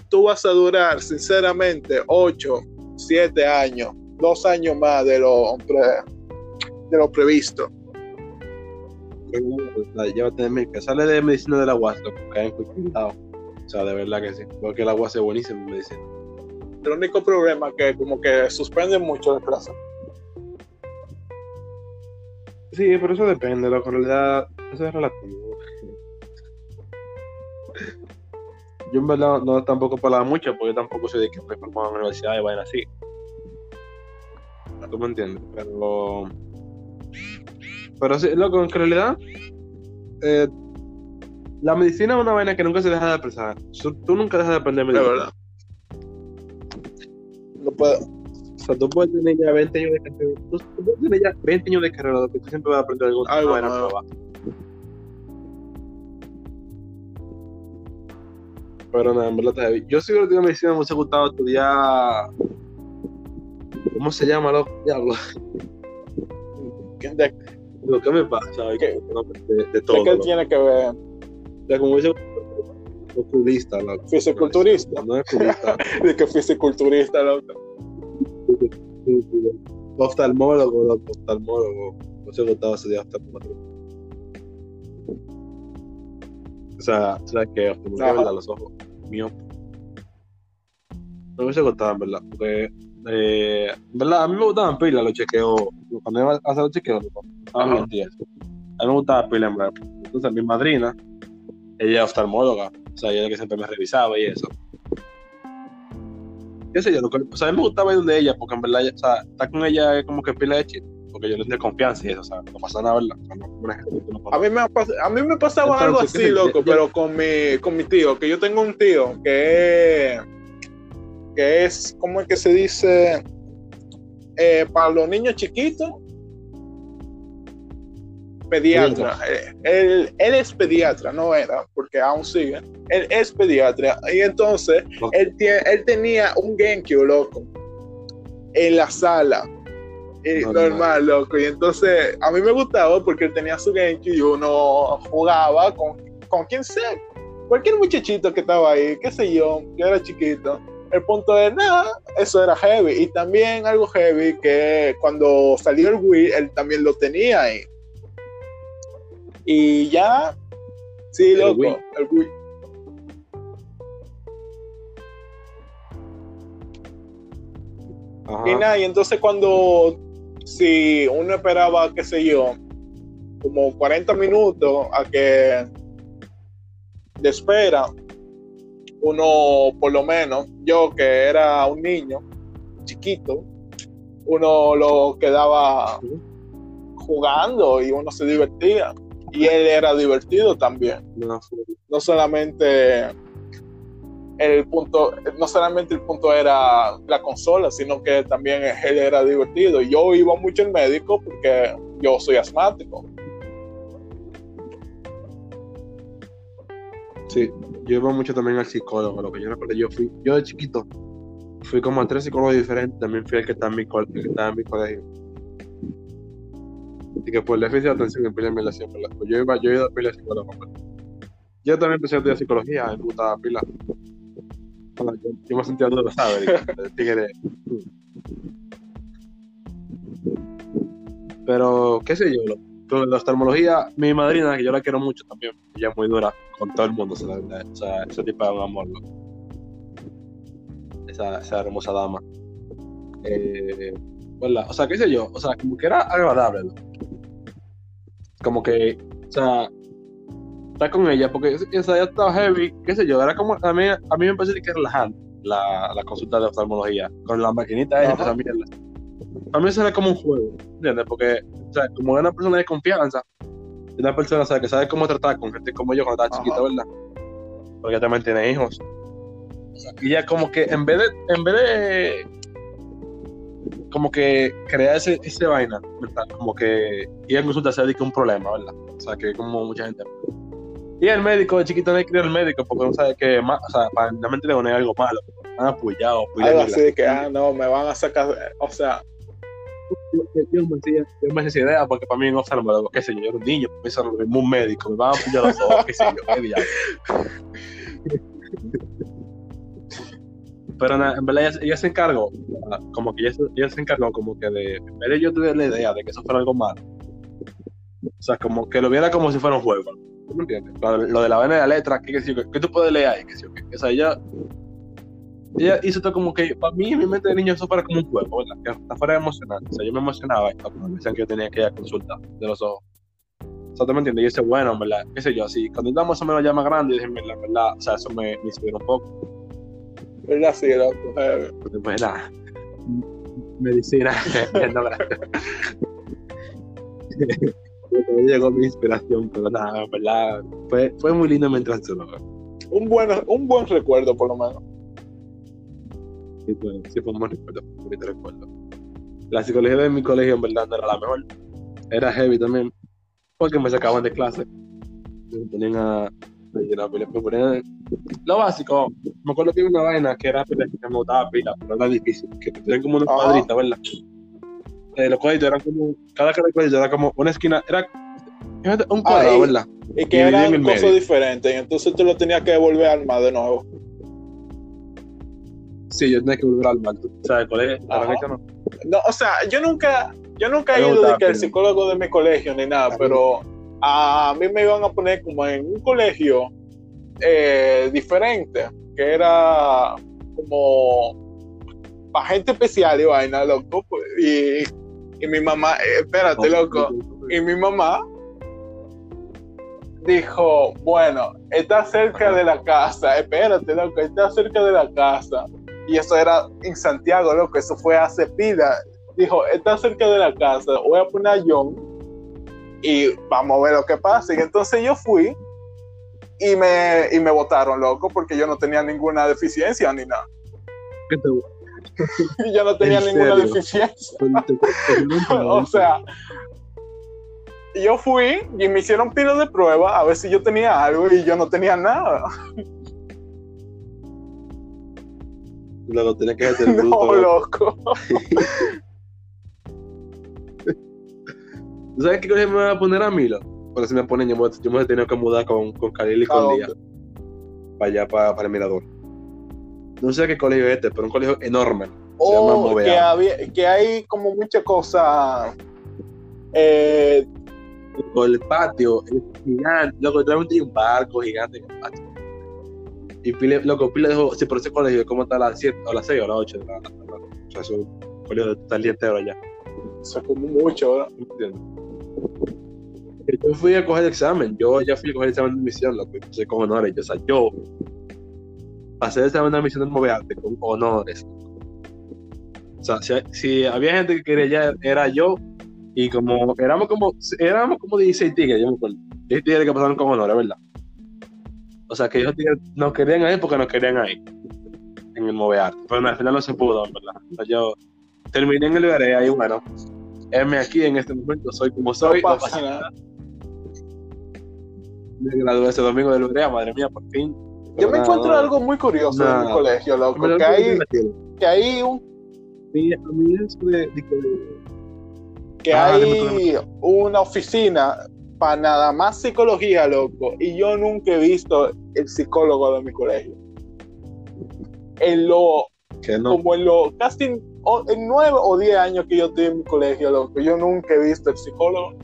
tú vas a durar, sinceramente, ocho, siete años, dos años más de lo, pre- de lo previsto. Llévate de mí, que sale de medicina de la UAS, lo que lado. O sea, de verdad que sí. Porque la UAS es buenísima en medicina. El único problema es que como que suspenden mucho las clases. Sí, pero eso depende. En realidad, eso es relativo. Yo en verdad no tampoco palaba mucho, porque yo tampoco soy de que me formaba en la universidad y vayan así. ¿Tú me entiendes? Pero. Pero sí, loco, en realidad. eh, la medicina es una vaina que nunca se deja de apreciar. Tú, tú nunca dejas de aprender De medicina. verdad. No puedo. O sea, tú puedes tener ya 20 años de carrera. Tú, tú puedes tener ya 20 años de carrera, lo que tú siempre vas a aprender algo vaina nuevo. nueva. Pero nada, en verdad. Yo sí que la medicina me hubiese gustado estudiar. ¿Cómo se llama, loco? Diablo. ¿De, de Digo, ¿Qué me pasa? ¿Qué? No, De, de todo. qué tiene que ver? O sea, como dice oculista, loco. Fisiculturista. No es oculista. De que fisiculturista, loco. oftalmólogo, loco, oftalmólogo. No se gustaba estudiar oftalmólogo. O sea, ¿sabes qué? Oftalmología, Ajá. ¿verdad? Los ojos míos. No me hubiese gustado, en verdad. Porque, eh, en verdad, a mí me gustaban pila los chequeos. Cuando iba a hacer los chequeos, loco, a mí, me gustaba pila, en verdad. Entonces, mi madrina, ella es oftalmóloga. O sea, ella es la que siempre me revisaba y eso. qué sé yo, lo que- o sea, a mí me gustaba ir donde ella, porque en verdad, o sea, estar con ella es como que pila de chiste, porque yo le tenía confianza y eso, o sea, no pasa nada, ¿verdad? O sea, no no A mí me, pas- a mí me pasaba Entonces, algo ¿qué así, loco, Yo- pero con mi, con mi tío, que yo tengo un tío que que es, ¿cómo es que se dice? eh, para los niños chiquitos, pediatra. Eh, él, él, es pediatra, no era, porque aún sigue. Él es pediatra. Y entonces, él, él tenía un GameCube, loco, en la sala. normal. loco. Y entonces, a mí me gustaba porque él tenía su GameCube y uno jugaba con, con quien sea. Cualquier muchachito que estaba ahí, qué sé yo, yo era chiquito el punto de nada, eso era heavy. Y también algo heavy que cuando salió el Wii, él también lo tenía ahí. Y ya, sí, loco, el Wii. Y nada, y entonces cuando, si uno esperaba, qué sé yo, como 40 minutos a que de espera, uno, por lo menos, yo que era un niño chiquito, uno lo quedaba jugando y uno se divertía. Y él era divertido también. No solamente el punto, no solamente el punto era la consola, sino que también él era divertido. Yo iba mucho al médico porque yo soy asmático. Sí, yo iba mucho también al psicólogo, lo que yo recuerdo, yo fui, yo de chiquito, fui como a tres psicólogos diferentes, también fui el que estaba en mi, que estaba en mi colegio. Y que por el déficit de atención en pila me siempre pues yo iba, yo iba a pila de psicólogo. Pues. Yo también empecé a estudiar psicología, me gustaba pila. Yo, yo me sentía duro, ¿sabes? Tigre. Pero, qué sé yo, la oftalmología, mi madrina, que yo la quiero mucho también, ella es muy dura con todo el mundo, o sea, ese tipo de un amor, esa, esa, hermosa dama. Eh, o sea, qué sé yo, o sea, como que era agradable, como que, o sea, estar con ella, porque esa ya estaba heavy, qué sé yo, era como, a mí, a mí me parece que relajante la, la consulta de oftalmología, con la maquinita esa, esa mierda. A mí eso era como un juego, ¿entiendes? Porque o sea, como una persona de confianza, una persona que sabe cómo tratar con gente como yo cuando estaba chiquita, ¿verdad? Porque también tiene hijos. Y ya como que en vez de, en vez de como que crear ese, ese vaina, ¿verdad? Como que ir a consulta se dedica un problema, ¿verdad? O sea, que como mucha gente. Y el médico de chiquito no hay que ir al médico porque no sabe que, o sea, para realmente le poner algo malo. Han apoyado, Algo así que, ah, no, me van a sacar, o sea, yo, yo me esa idea porque para mí en oftalmólogo, qué sé yo, yo era un niño, un médico, me van a pillar los ojos, qué sé yo, qué diablo. Pero en verdad ella, se encargó, como que ella, se encargó como que de, en vez de yo tener la idea de que eso fuera algo malo, o sea, como que lo viera como si fuera un juego, ¿tú me entiendes? Lo, de la vaina de la letra, ¿qué, qué, qué, tú puedes leer ahí? ¿Qué, qué, o sea, ella ella hizo todo como que, para mí, en mi mente de niño, eso fuera como un juego, ¿verdad? Que hasta fuera emocionante. O sea, yo me emocionaba cuando me decían que yo tenía que ir a consulta de los ojos. O sea, ¿tú me entiendes? Y ese bueno, ¿verdad? ¿Qué sé yo? Así, cuando estaba más o menos ya más grande, dije, la verdad, o sea, eso me, me inspiró un poco. ¿Verdad? Sí, loco. Pues nada, medicina, no, llegó mi inspiración, pero nada, ¿verdad? Fue, fue muy lindo mientras yo un buen, un buen recuerdo, por lo menos. Sí, fue, sí fue un buen recuerdo, bonito recuerdo. La psicología de mi colegio en verdad no era la mejor. Era heavy también, porque me sacaban de clase. Me ponían a, lo básico. Me acuerdo que había una vaina que era que me gustaba pila, pero era difícil. Que tenían como unos ah. cuadritos, ¿verdad? Eh, los cuadritos eran como, cada cuadrito era como una esquina, era un cuadrado, ¿verdad? Y que era eran cosas diferentes, y entonces tú lo tenías que volver a armar de nuevo. Sí, yo tenía que volver al mal. O sea, el colegio, no. No, o sea, yo nunca, yo nunca he ido de que el psicólogo de mi colegio ni nada, pero a mí me iban a poner como en un colegio eh, diferente, que era como para gente especial y vaina, loco. Y, y mi mamá, eh, espérate, loco. Y mi mamá dijo, bueno, está cerca de la casa, espérate, loco, está cerca de la casa y eso era en Santiago, loco, eso fue hace pida. Dijo, está cerca de la casa, voy a poner a John y vamos a ver lo que pasa. Y entonces yo fui y me, y me votaron, loco, porque yo no tenía ninguna deficiencia ni nada. ¿Qué te, y yo no tenía ninguna deficiencia. o sea, yo fui y me hicieron pila de prueba a ver si yo tenía algo y yo no tenía nada. Luego tenía que hacer No, loco. ¿Sabes qué colegio me voy a poner a mí? Por si me ponen, yo me, yo me he tenido que mudar con, con Khalil y con Lía. Para allá, para, para el Mirador. No sé qué colegio es este, pero un colegio enorme. Oh, que, había, que hay como muchas cosas. Eh, el patio es gigante. Loco, hay un barco gigante en el patio. Y Pile, loco, Pile dejó, sí, por ese colegio, ¿cómo está a las 7, a las 6 o a las 8? o sea, es un colegio está el día entero allá. Eso es como mucho, ¿verdad? Yo fui a coger el examen, yo ya fui a coger el examen de admisión, lo que puse con honores. o sea, yo pasé el examen de admisión del Movearte con honores. O sea, si, si, había gente que quería ya, era yo, y como éramos como éramos como 16 tigres, yo me acuerdo. 16 tigres que pasaron con honores, ¿verdad? O sea, que ellos nos querían ahí porque nos querían ahí, en el Movearte. Pero al final no se pudo, ¿verdad? O sea, yo terminé en el Berea y bueno, M aquí en este momento, soy como soy. No pasa nada. Me gradué ese domingo del Berea, madre mía, por fin. Yo me encuentro algo muy curioso en mi colegio, loco, que hay, que hay un... que ah, hay una oficina para nada más psicología, loco, y yo nunca he visto el psicólogo de mi colegio. En lo, como en lo, casi en nueve o diez años que yo estoy en mi colegio, loco, yo nunca he visto el psicólogo.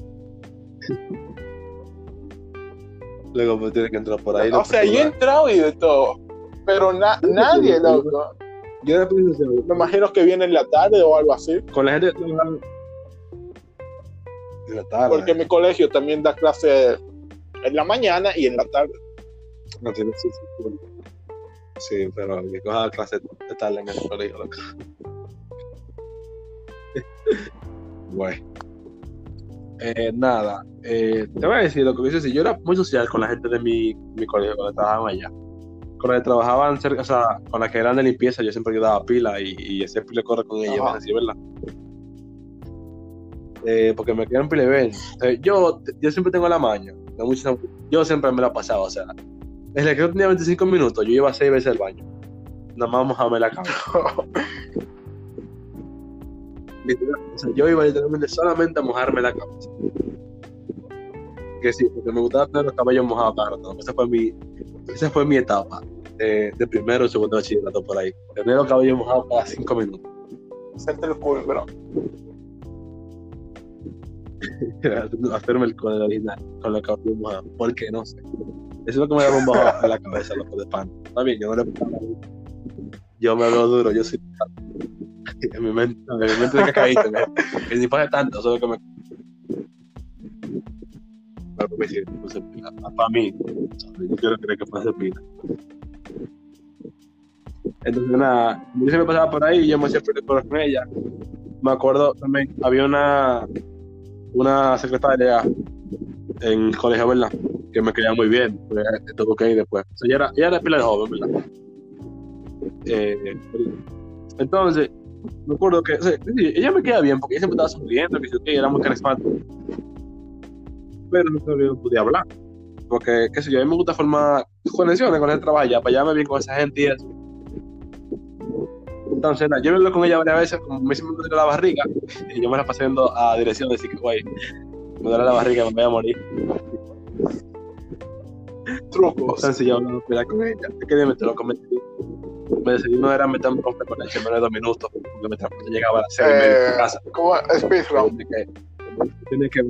Luego pues tienes que entrar por ahí. O sea, yo he entrado y de todo, pero nadie, loco. Yo me imagino que viene en la tarde o algo así. Con la gente en la tarde. Porque mi colegio también da clase en la mañana y en la tarde. No tiene sí, sí, sí, pero que coja clase de tarde en el colegio, loco. bueno. Eh, nada, eh, te voy a decir lo que dices. Yo era muy social con la gente de mi, mi colegio cuando trabajaban allá. Con las que trabajaban cerca, o sea, con las que eran de limpieza, yo siempre ayudaba pila y, y ese pile corre con ellos, así, ¿verdad? Eh, porque me quedan pile ven. yo, yo siempre tengo la maña. Yo siempre me la pasaba, o sea, desde que yo tenía 25 minutos, yo iba seis veces al baño. Nada más mojarme la cabeza. yo iba literalmente solamente a mojarme la cabeza. Que sí, porque me gustaba tener los cabellos mojados claro, Esa fue mi, esa fue mi etapa de, de primero y segundo bachillerato por ahí. Tener los cabellos mojados cada cinco minutos. Hacerte el culo, bro. Hacerme el con el original, con los cabellos mojados. ¿Por qué? No sé. Eso es lo que me da bomba a la cabeza, loco de pan. Está bien, yo no le Yo me veo duro, yo soy en mi mente, en mi mente de cacaíto, que ni pasa tanto, solo que me. Pero me pues, para mí, yo quiero creer que pase pila. Entonces, nada, yo se me pasaba por ahí y yo me hacía con ella. Me acuerdo también, había una, una secretaria en el colegio, ¿verdad? Que me quería muy bien, estuvo ir después. O sea, ella era, ella era pila de joven, ¿verdad? Eh, entonces, me acuerdo que ella me queda bien porque ella siempre estaba sonriendo, que era muy carismática. Pero no podía hablar. Porque, qué sé yo, a mí me gusta formar conexiones con el trabajo, para llevarme bien con esa gente y eso. Entonces, yo me hablo con ella varias veces, como me siempre me la barriga, y yo me la pasé yendo a dirección de decir que, güey, me duele la barriga, me voy a morir. Trucos. Entonces, yo no con ella. Es que dime, te lo comenté me desayuno era meterme con con leche en menos de dos minutos, porque me llegaba a las seis y media de casa. ¿Cómo speedrun? Tiene que,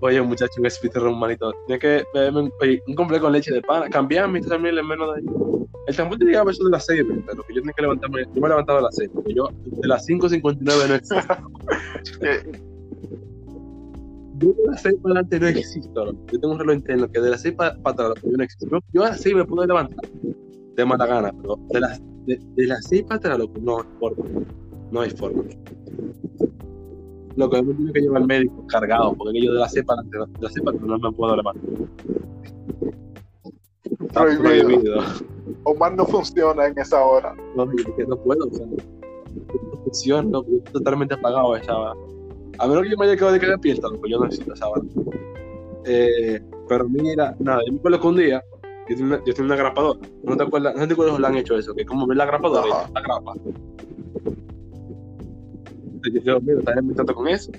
oye muchacho, un speedrun, manito, tiene que beberme oye, un completo con leche de pan, cambiar tres mil en menos de... El transporte llegaba a eso de las 6, pero que yo tenía que levantarme, yo me levantaba a las 6, porque yo de las 5.59 no existo. yo de las 6 para adelante no existo, yo tengo un reloj interno que de las 6 para, para atrás yo no existo. Yo, a las 6 me puedo levantar, de mala gana, pero de las, de, de las seis para atrás, loco, no hay forma. No hay forma. Lo que me tiene que llevar al médico cargado, porque yo de la cepa, de la, de la cepa no me puedo levantar. Prohibido. prohibido. Omar no funciona en esa hora. No, que no puedo, o sea, no funciona, no, estoy totalmente apagado esa hora. A menos que yo me haya quedado de que despierta, pues yo no necesito esa hora. Eh, pero mira, nada, yo me acuerdo que un día yo tenía yo tenía una grapadora. ¿No te acuerdas? No te acuerdas le han hecho eso, que como ves la grapadora, Ajá. la grapa. Entonces yo, mira, estás con eso.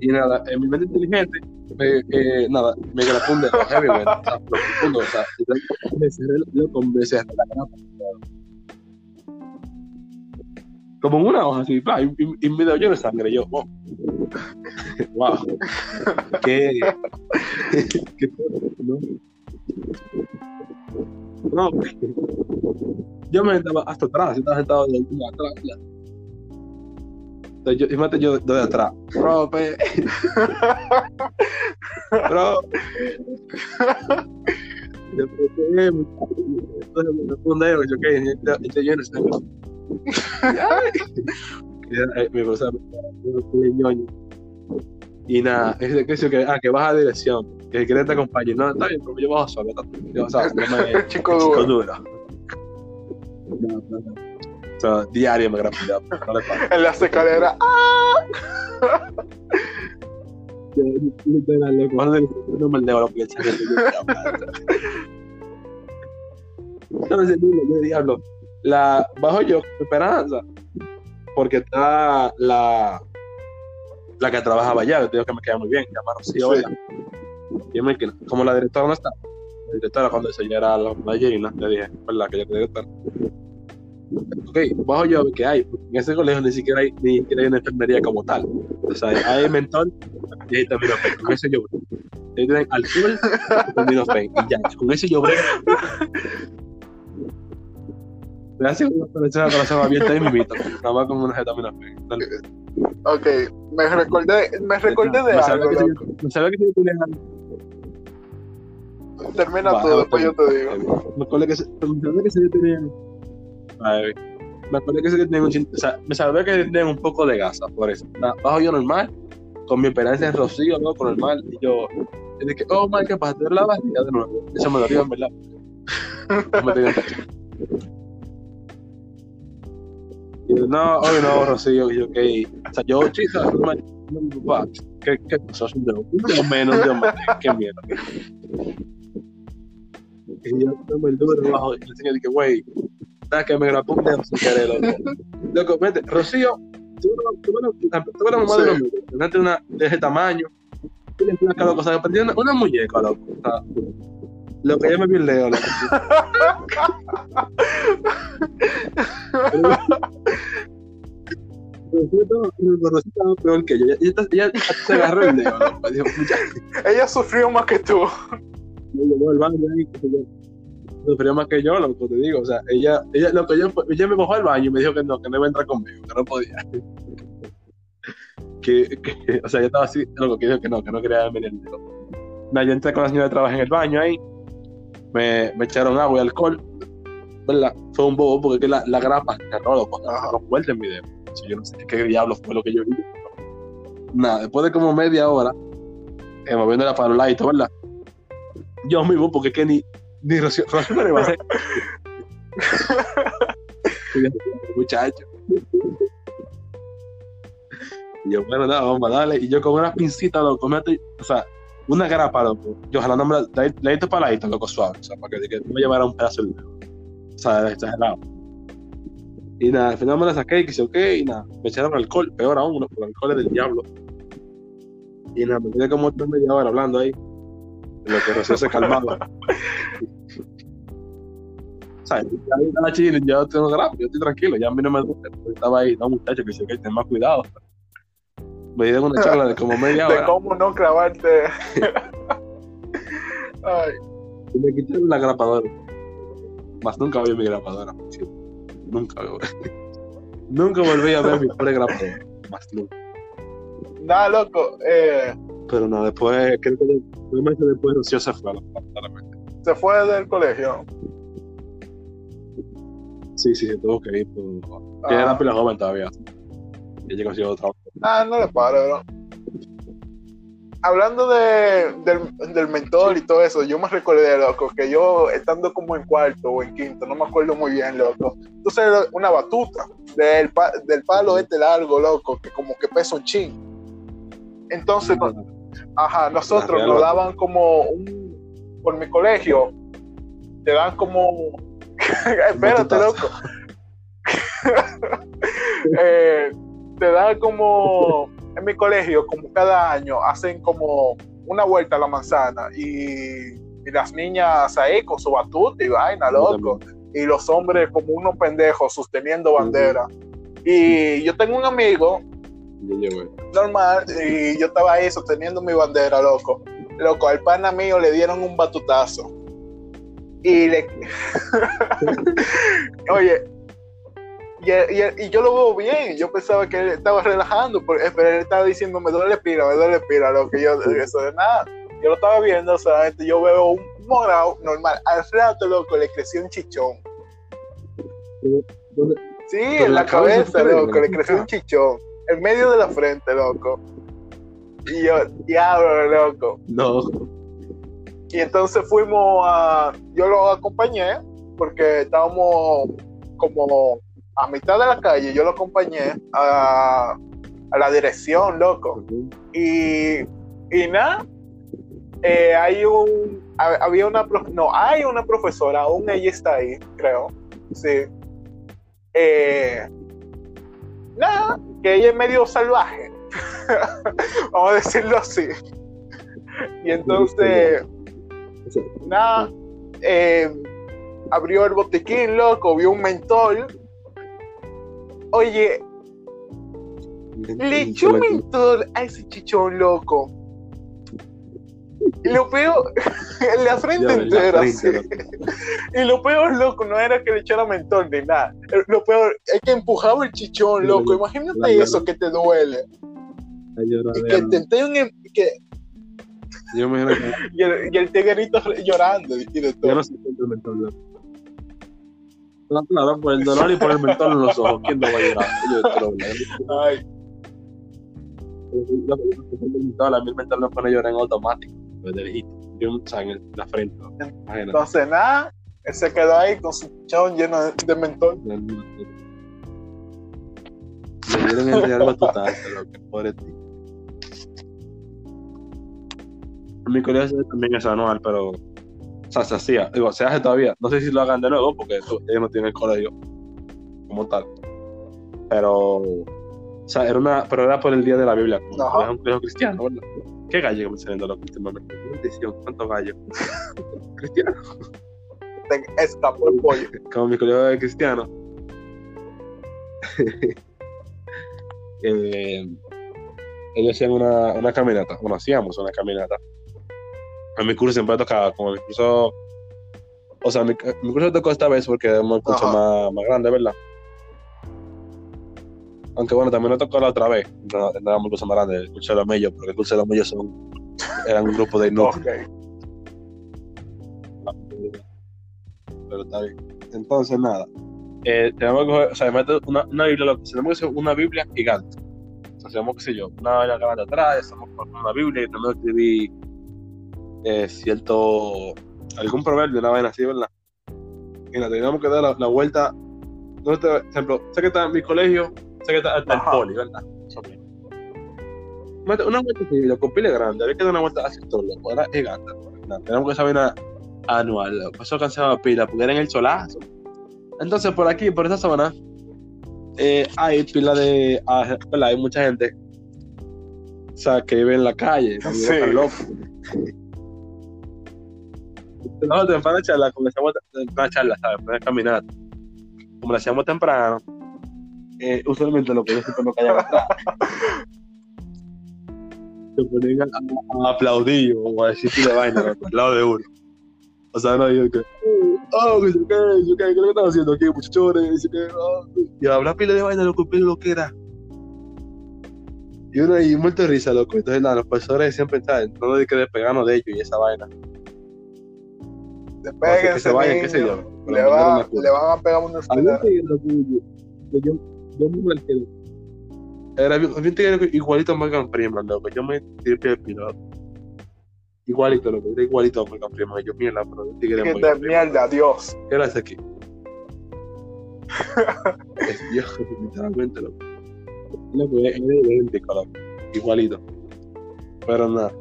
Y nada, en mi mente inteligente, me, eh, nada, me un dedo heavy, güey, o sea, lo profundo, o sea, y luego me cerré, me. Como una hoja así, y, y, y dedo lleno de sangre, yo, wow. wow. Qué. qué ¿no? No, yo me estaba hasta atrás, yo estaba sentado de atrás. Yo, imagínate yo atrás. Yo, de sangre. Ay. Y eh, nada, es de que, que, ah, que baja dirección, que que te acompañe. No, está bien, pero yo bajo solo. Yo, o sea, no me, El chico el. Diario me grafité, no. En las escaleras. Yo, Literal, loco, no me leo lo que yo. No me sentí, yo diablo. La, bajo yo, esperanza, porque está la, la que trabajaba allá, yo te digo que me queda muy bien, que se llama Rocío, Sí. yo quedé, como la directora no está, la directora cuando ella era la Mayerina, le dije, ¿verdad? Que es directora. Ok, bajo yo, ¿qué hay? Porque en ese colegio ni siquiera hay, ni siquiera hay una enfermería como tal. O sea, hay mentor y ahí también con ese yo brego. Ahí tienen alcohol y y ya, con ese yo brego. Gracias por la corazón abierta ahí mimito, nada más con una vitamina Ok, me recordé, me recordé de Me algo. que yo- me sabía que tenía Termina va, después yo te digo. Me acuerdo que se- me que si yo tenía Me acuerdo que yo tenía un chin- o sea, me sabía que tenía un poco de gasa por eso. Bajo yo normal, con mi experiencia en Rocío, ¿no? Con normal, y yo, y dije, oh my, ¿qué pasa? ¿Te la barriga de nuevo? Eso me dolía, en verdad. No me tenía. Y yo, no, hoy no, Rocío, y yo, ok. O sea, yo, no, mi papá, ¿qué, qué pasó? Dedo menos, dedo más, qué mierda. Y yo, no me duro bajo, y le enseñé, dije, güey, nada, que me dedo sin querer, loco. Loco, vete, Rocío, tú mamá de los tenés una de ese tamaño, tú le placa, loco, o sea, parecía una, una muñeca, loco, o sea, lo que yo me vi leo, loco. Estaba- peor que yo, ella, ella, ella se agarró el dedo, dijo, Ella sufrió más que tú. me llevó al baño ahí. Sufrió más que yo, loco, te digo. O sea, ella, ella, lo que yo, ella me bajó al baño y me dijo que no, que no iba a entrar conmigo, que no podía. que, o sea, yo estaba así, loco, que dijo que no, que no quería dedo. Nada, yo entré con la señora de trabajo en el baño ahí, me, me echaron agua y alcohol, ¿verdad? Fue un bobo porque que la, la grapa cerró, loco, Ajá. cerró fuerte en mi dedo. Yo no sé qué, qué diablo fue lo que yo vi. Nada, después de como media hora, eh, moviéndola para los lados, ¿verdad? Yo mismo, porque que ni, ni Rocío, Rocío me lo iba a hacer. Muchacho. Y yo, bueno, nada, vamos a darle. Y yo con una pincita, loco, mete, o sea, una grapa, loco. Yo jalándome la, la, la para la loco, suave, o sea, para que, que no me llevara un pedazo dedo. O sea, exagerado. Y nada, al final me la saqué y quise, ok, y nada, me echaron alcohol, peor aún, ¿no? porque el alcohol es del diablo. Y nada, me quedé como otra media hora hablando ahí, en lo que Rocío se calmaba. Sea, ya la chile, yo tengo grapa, yo estoy tranquilo, ya a mí no me duele, porque estaba ahí, no muchachos, que sé que ten más cuidado. Me dieron una charla de como media De hora cómo no clavarte. Ay, y me quitaron la grapadora. Más nunca vi mi grapadora. sí. Nunca, nunca volví a ver mi pobre grapadora. Más nunca. nada, loco. Eh, Pero no, después, creo que dos meses después Rocío se fue, lamentablemente. se fue del colegio. Sí, sí, se tuvo que ir. Pero... Ah. Era pila joven todavía. Y ella consiguió otro trabajo. Ah, no le pare, bro. hablando de, del, del, mentor y todo eso, yo me recordé, loco, que yo estando como en cuarto o en quinto, no me acuerdo muy bien, loco. Entonces, una batuta del, del palo este largo, loco, que como que pesa un chin. Entonces, ajá, nosotros nos daban como un, por mi colegio, te dan como, espérate, loco. eh, te dan como en mi colegio, como cada año, hacen como una vuelta a la manzana y, las niñas ahí con su batuta y vaina, loco. Y los hombres como unos pendejos sosteniendo bandera. Y yo tengo un amigo normal y yo estaba ahí sosteniendo mi bandera, loco. Loco, al pana mío le dieron un batutazo. Y le... Oye, y, yo lo veo bien, yo pensaba que él estaba relajando, pero él estaba diciendo, me duele pira, me duele pira, lo que yo, eso de nada. Yo lo estaba viendo, solamente yo veo un morado normal. Al rato, loco, le creció un chichón. Sí, en la, cabeza, loco, le creció un chichón. En medio de la frente, loco. Y yo, diablo, loco. No. Y entonces fuimos a. Yo lo acompañé porque estábamos como a mitad de la calle, yo lo acompañé a, la dirección, loco. Y, y nada, eh, hay un, había una, no, hay una profesora, aún ella está ahí, creo, sí. Eh, nada, que ella es medio salvaje, vamos a decirlo así. Y entonces, nada, eh, abrió el botiquín, loco, vio un mentor Oye, le echó mentor a ese chichón loco. Y lo peor, en la frente entera. Y lo peor, loco, no era que le echara mentor ni nada. Lo peor es que empujaba el chichón, loco. Imagínate eso que te duele. Y que te que. Yo me y, el, y el tiguerito llorando. Y todo. Yo no sé el mentor, loco. Claro, por el dolor y por el mentol en los ojos. ¿Quién no va a llegar? Ay. La mil mental no pone llorar en automático. Pues de en la frente. Entonces, nada, él se quedó ahí con su chón lleno de, mentol. Le dieron el diálogo total, pero que pobre tío. Mi colegio también es anual, pero sea, se hacía, digo, se hace todavía. No sé si lo hagan de nuevo porque ellos no tienen el colegio como tal. Pero, o sea, era una, pero era por el día de la Biblia, como era un colegio cristiano, ¿verdad? ¿Qué gallo que me salen de los últimamente? ¿Cuántos gallos? ¿Cristiano? Escapó el pollo. Como mi colegio de cristiano. eh, ellos hacían una, una caminata, bueno, hacíamos una caminata a mi curso siempre tocaba, como mi curso, o sea, mi, mi curso tocó esta vez porque es un curso más, más, grande, ¿verdad? Aunque bueno, también lo tocó la otra vez, no, era un curso más grande, el curso de los mellos, porque el curso de los mellos son, eran un grupo de inútiles. Pero está bien. Entonces, nada. Eh, tenemos que coger, o sea, una, una Biblia, tenemos que hacer una Biblia gigante. O sea, hacemos, qué sé yo, una Biblia grande atrás, hacemos una Biblia y tenemos que escribir eh, cierto, algún proverbio, una vaina así, ¿verdad? Y la teníamos que dar la, vuelta. No por ejemplo, sé que está en mi colegio, sé que está hasta el poli, ¿verdad? Una vuelta así, lo compile grande, había que dar una vuelta así todo, loco, era gigante. Tenemos que saber una anual, loco. eso cansaba pila, porque era en el solazo. Entonces, por aquí, por esta zona, eh, hay pila de. Ah, hay mucha gente o sea, que vive en la calle, sí. loco no, temprano charla, hacíamos temprano charla, ¿sabes? De caminar. Como lo hacíamos temprano, eh, usualmente lo que yo siempre me callaba atrás. Se ponían a, a, aplaudir o a decir de vaina al lado de uno. O sea, no, yo que, oh, que yo qué, yo qué, ¿qué es lo que están haciendo aquí, muchachones? Y, que, oh, y habla pila de vaina, loco, pila lo que era. Y uno ahí muerto de risa, loco. Entonces, nada, los profesores siempre están, no hay que despegarnos de ellos y esa vaina despéguense, que se vayan, qué sé yo. Le, va, le van a pegar una escuela. Yo, yo me marqué. Era bien igualito a Morgan Freeman, loco. Yo me tiré el piloto. Igualito, lo que era igualito a Morgan Freeman. Yo, mierda, pero el tigre es Que Morgan mierda, Dios. ¿Qué era ese aquí? es Dios, literalmente, loco. Loco, es es idéntico, loco. Igualito. Pero nada.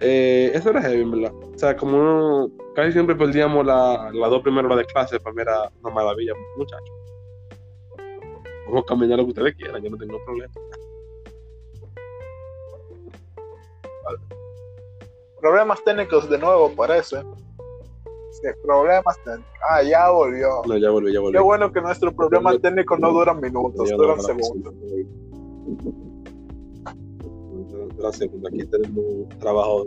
Eh, eso era heavy, ¿verdad? O sea, como uno, casi siempre perdíamos la- las dos primeras horas de clase, para mí era una maravilla, muchachos. Vamos a caminar lo que ustedes quieran, yo no tengo problema. Problemas técnicos de nuevo, parece. Sí, problemas técnicos. Ah, ya volvió. No, ya volví, ya volví. Qué bueno que nuestros problemas técnicos no duran minutos, duran no, no, segundos. Duran segundos. Aquí tenemos trabajo,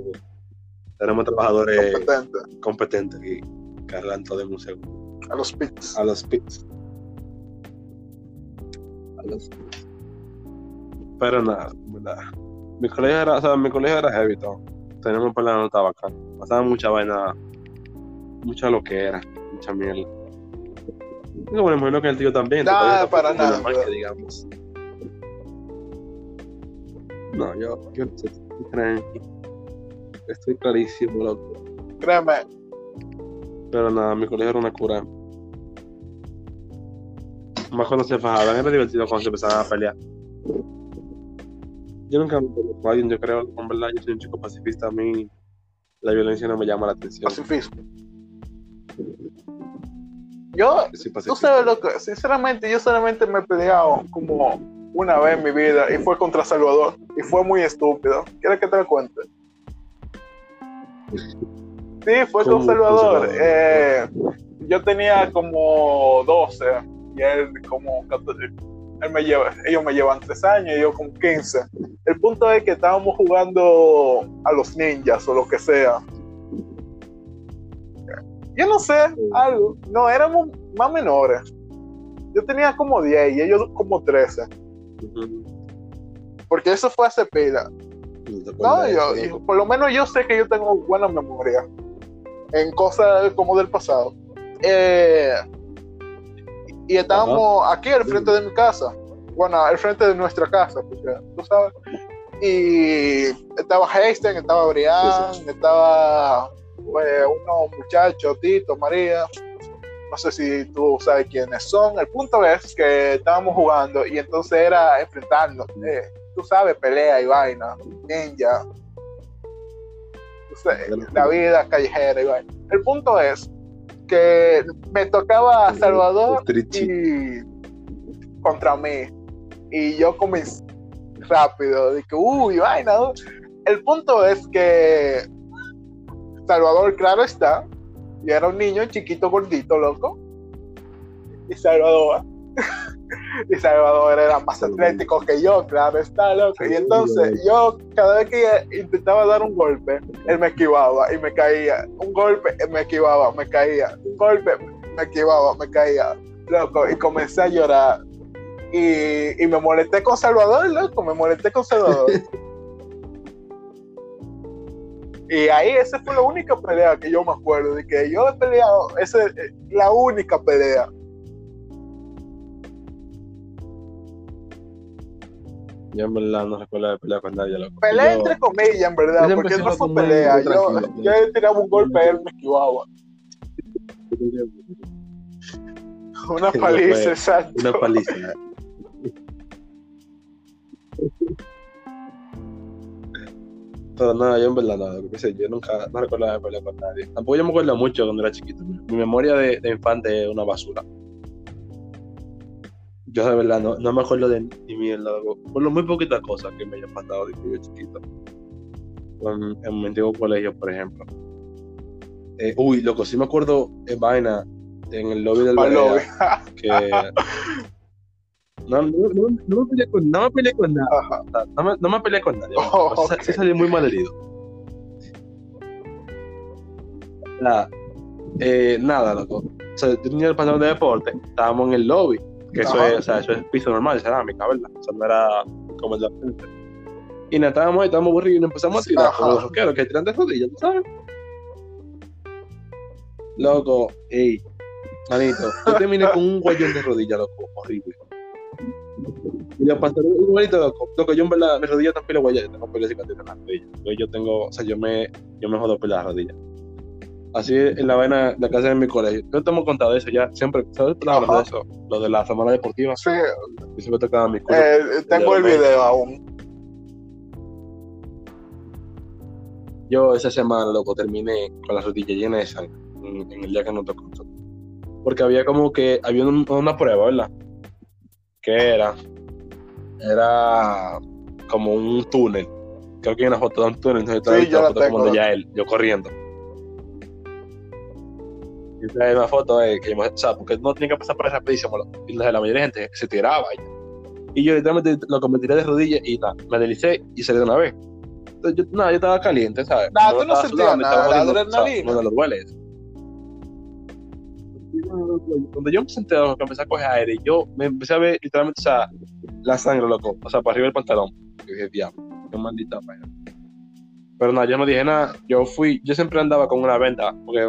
tenemos trabajadores Competente. competentes que arreglan todo en un segundo. A los pits. A los pits. A los pits. Pero nada, ¿verdad? Mi colegio era, o sea, mi colegio era heavy todo. Tenemos por la nota bacana. Pasaba mucha vaina, mucha loquera, mucha mierda. Y bueno, imagino que el tío también. Nah, tampoco para nada, normal que digamos. No, yo, yo estoy tranqui. Estoy clarísimo, loco. Créeme, Pero nada, mi colegio era una cura. Más cuando se fajaban, era divertido cuando se empezaban a pelear. Yo nunca me peleé con alguien, yo creo, en verdad, yo soy un chico pacifista, a mí la violencia no me llama la atención. pacifismo. Yo, tú sabes lo que, sinceramente, yo solamente me he peleado como una vez en mi vida y fue contra Salvador y fue muy estúpido. ¿Quieres que te lo cuente? Sí, fue ¿Cómo con Salvador. Eh, yo tenía como 12 y él como 14. Él me lleva, ellos me llevan 3 años y yo como 15. El punto es que estábamos jugando a los ninjas o lo que sea. Yo no sé, algo. No, éramos más menores. Yo tenía como 10 y ellos como 13. Ujú. Porque eso fue hace pila. No yo, por lo menos yo sé que yo tengo buena memoria en cosas como del pasado. Eh, y estábamos aquí al frente de mi casa. Bueno, al frente de nuestra casa, porque tú sabes. Y estaba Hastings, estaba Brian, estaba eh, unos muchachos, Tito, María. No sé si tú sabes quiénes son. El punto es que estábamos jugando y entonces era enfrentarnos. eh, tú sabes, pelea y vaina, ninja. La vida callejera y vaina. El punto es que me tocaba a Salvador y contra mí. Y yo comencé rápido, de que, uy, vaina. El punto es que Salvador, claro está, y era un niño chiquito, gordito, loco. Y Salvador, y Salvador era más atlético que yo, claro está, loco. Y entonces yo, cada vez que intentaba dar un golpe, él me esquivaba y me caía. Un golpe, me esquivaba, me caía. Un golpe, me esquivaba, me caía. Loco, y comencé a llorar. Y, y me molesté con Salvador, loco, me molesté con Salvador. y ahí esa fue la única pelea que yo me acuerdo, de que yo he peleado, esa es la única pelea. Yo en verdad no recuerdo de pelear con nadie, loco. Pelea Yo- entre comillas, en verdad, porque no fue pelea. Yo, le tiraba un golpe, él me esquivaba. Una paliza, exacto. Una paliza. Pero nada, yo en verdad nada, qué sé, yo nunca, no recuerdo de pelear con nadie. Tampoco yo me acuerdo mucho cuando era chiquito. Mi mi memoria de, de infante es una basura. Yo de verdad no, no me acuerdo de ni mierda, por lo muy poquitas cosas que me hayan pasado de yo chiquito. En, en mi antiguo colegio, por ejemplo. Eh, uy, loco, sí me acuerdo en vaina en el lobby del lobby. que no, no, no, no me peleé con, no me peleé con nada, no me, no me peleé con nadie, Oh, o sea, ok. sí salí muy mal herido. Nada, eh, nada, loco. O sea, yo tenía el pantalón de deporte, estábamos en el lobby, que eso es, o sea, eso es piso normal, de cerámica, ¿verdad? O sea, no era como el de la frente. Y nada, estábamos ahí, estábamos aburridos y nos empezamos a tirar Ajá. como los rockeros que tiran de rodillas, ¿tú ¿sabes? Loco, ey, manito, yo terminé con un guayón de rodilla, loco, horrible. Y le pasó igualito, loco. Loco, yo en verdad, mi rodilla también voy a tengo pila cicatriz en la rodilla. Yo tengo, o sea, yo me, yo me jodo por la rodilla. Así en la vaina, la casa de mi colegio. Yo te hemos contado eso ya, siempre, ¿sabes de eso? Lo de la semana deportiva. Sí. Yo siempre tocaba mi culo. Eh, tengo el video aún. Yo esa semana, loco, terminé con la rodilla llena de sangre en, el día que nos tocó. Porque había como que, había una prueba, ¿verdad? Que era, era como un túnel. Creo que hay una foto de un túnel, entonces sí, yo la tengo, de ya él, yo corriendo. Esa es una foto de que, o sea, porque no tenía que pasar por esa rapidísimo, y la, mayoría de gente se tiraba. Y, yo literalmente lo que me tiré de rodillas y nada, me deslicé y salí de una vez. Entonces, yo, nada, yo estaba caliente, ¿sabes? Nada, tú no sentías nada, la adrenalina. No, no lo duele cuando yo me senté, que empecé a coger aire, yo me empecé a ver literalmente, o sea, la sangre, loco, o sea, para arriba del pantalón. Yo dije, diablo, qué maldita vaina. Pero nada, yo no dije nada. Yo fui, yo siempre andaba con una venda, porque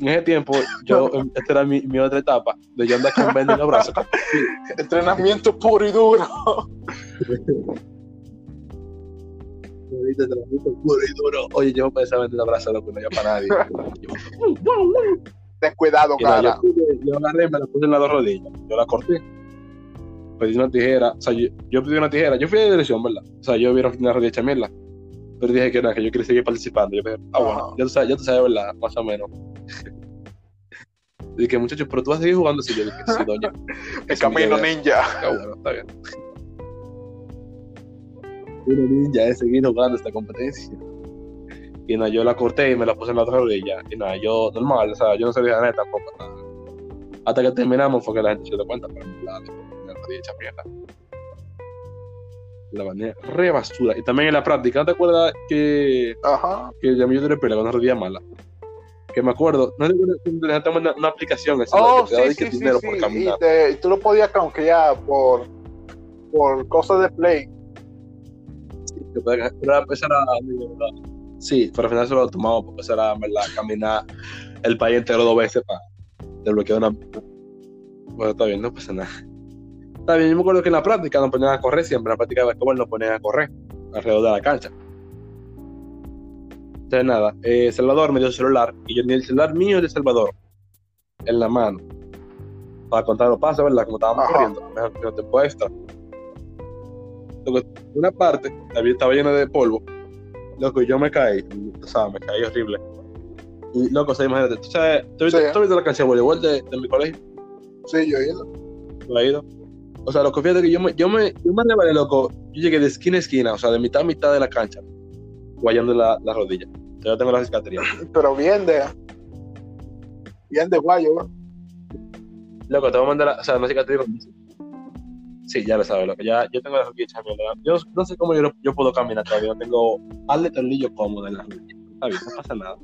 en ese tiempo, yo, esta era mi, mi otra etapa, de yo andar con en los brazos. Entrenamiento puro y duro. entrenamiento puro y duro. Oye, yo me empecé a vender los brazos, loco, no había para nadie. Ten cuidado, cara. Yo, yo, agarré, me la puse en las dos rodillas. Yo la corté. Pedí una tijera. O sea, yo, yo pedí una tijera. Yo fui de dirección, ¿verdad? O sea, yo vieron una rodilla hecha mierda. Pero dije que nada, que yo quería seguir participando. Yo dije, ah, bueno, ya tú sabes, ya tú sabes, ¿verdad? Más o menos. Dije, muchachos, pero tú vas a seguir jugando. Sí, yo dije, sí, doña. El camino ninja. Ah, bueno, está bien. Camino ninja es seguir jugando esta competencia. Y nada, yo la corté y me la puse en la otra rodilla. Y nada, yo normal, o sea, yo no sabía nada tampoco. Nada. Hasta que terminamos fue que la gente se dio cuenta, pero la, la rodilla hecha mierda. La bandera re basura. Y también en la práctica, ¿no te acuerdas que, Ajá. que ya me yo de pelo con una rodilla mala? Que me acuerdo, no te una, una aplicación oh, que te sí, sí, dinero sí, por caminar. Y, y, tú lo podías ya por, por cosas de play. Sí, te podías, pero esa era Sí, pero al final se lo tomamos porque eso era, ¿verdad? Caminar el país entero dos veces para desbloquear una. Bueno, está bien, no pasa nada. Está bien, yo me acuerdo que en la práctica nos ponían a correr siempre. En la práctica de cómo nos ponían a correr alrededor de la cancha. Entonces, nada, eh, Salvador me dio el celular y yo tenía el celular mío de Salvador en la mano para contar los pasos, ¿verdad? Como estábamos corriendo, mejor que no te extra. Una parte estaba llena de polvo Loco, yo me caí, o sea, me caí horrible. Y loco, o sea, imagínate, ¿tú sabes, ¿tú, has visto la canción de voleibol de, de, mi colegio? Sí, yo he ido. ¿Lo he ido? O sea, loco, fíjate que yo me, yo me, yo me rebalé, loco, yo llegué de esquina a esquina, o sea, de mitad a mitad de la cancha, guayando la, la rodilla. Yo tengo la cicatriz. Pero bien de, bien de guayo, ¿no? Loco, te voy a mandar, o sea, una cicatriz Sí, ya lo sabes, lo que ya yo tengo las rodillas Yo no sé cómo yo, yo puedo caminar todavía, no tengo de tornillo cómodo en las rodillas. Está bien, no pasa nada.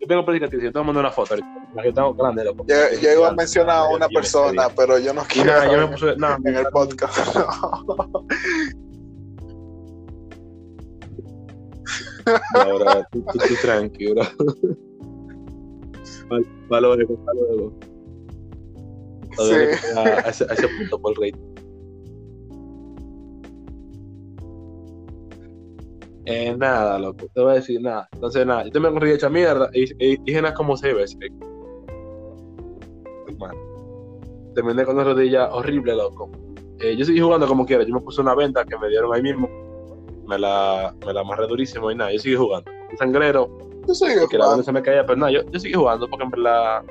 Yo tengo predicatriz, yo te voy a mandar una foto la que tengo grande, loco. Yo, yo iba a mencionar a una persona, pero yo no quiero nada, yo me puse, nada, en el podcast. Ahora, tú, tú, tú tranquilo. Valores, valores sí. a, ese, a, ese, punto por el rey. Eh, nada, loco, te voy a decir nada. Entonces, nada, yo me corrí hecha mierda y, dije nada como seis veces. Bueno, terminé con una rodilla horrible, loco. Eh, yo seguí jugando como quiera. Yo me puse una venta que me dieron ahí mismo. Me la, me la amarré durísimo y nada, yo seguí jugando. Un sangrero. Yo que la se me caía, pero nada, yo, yo seguí jugando porque en verdad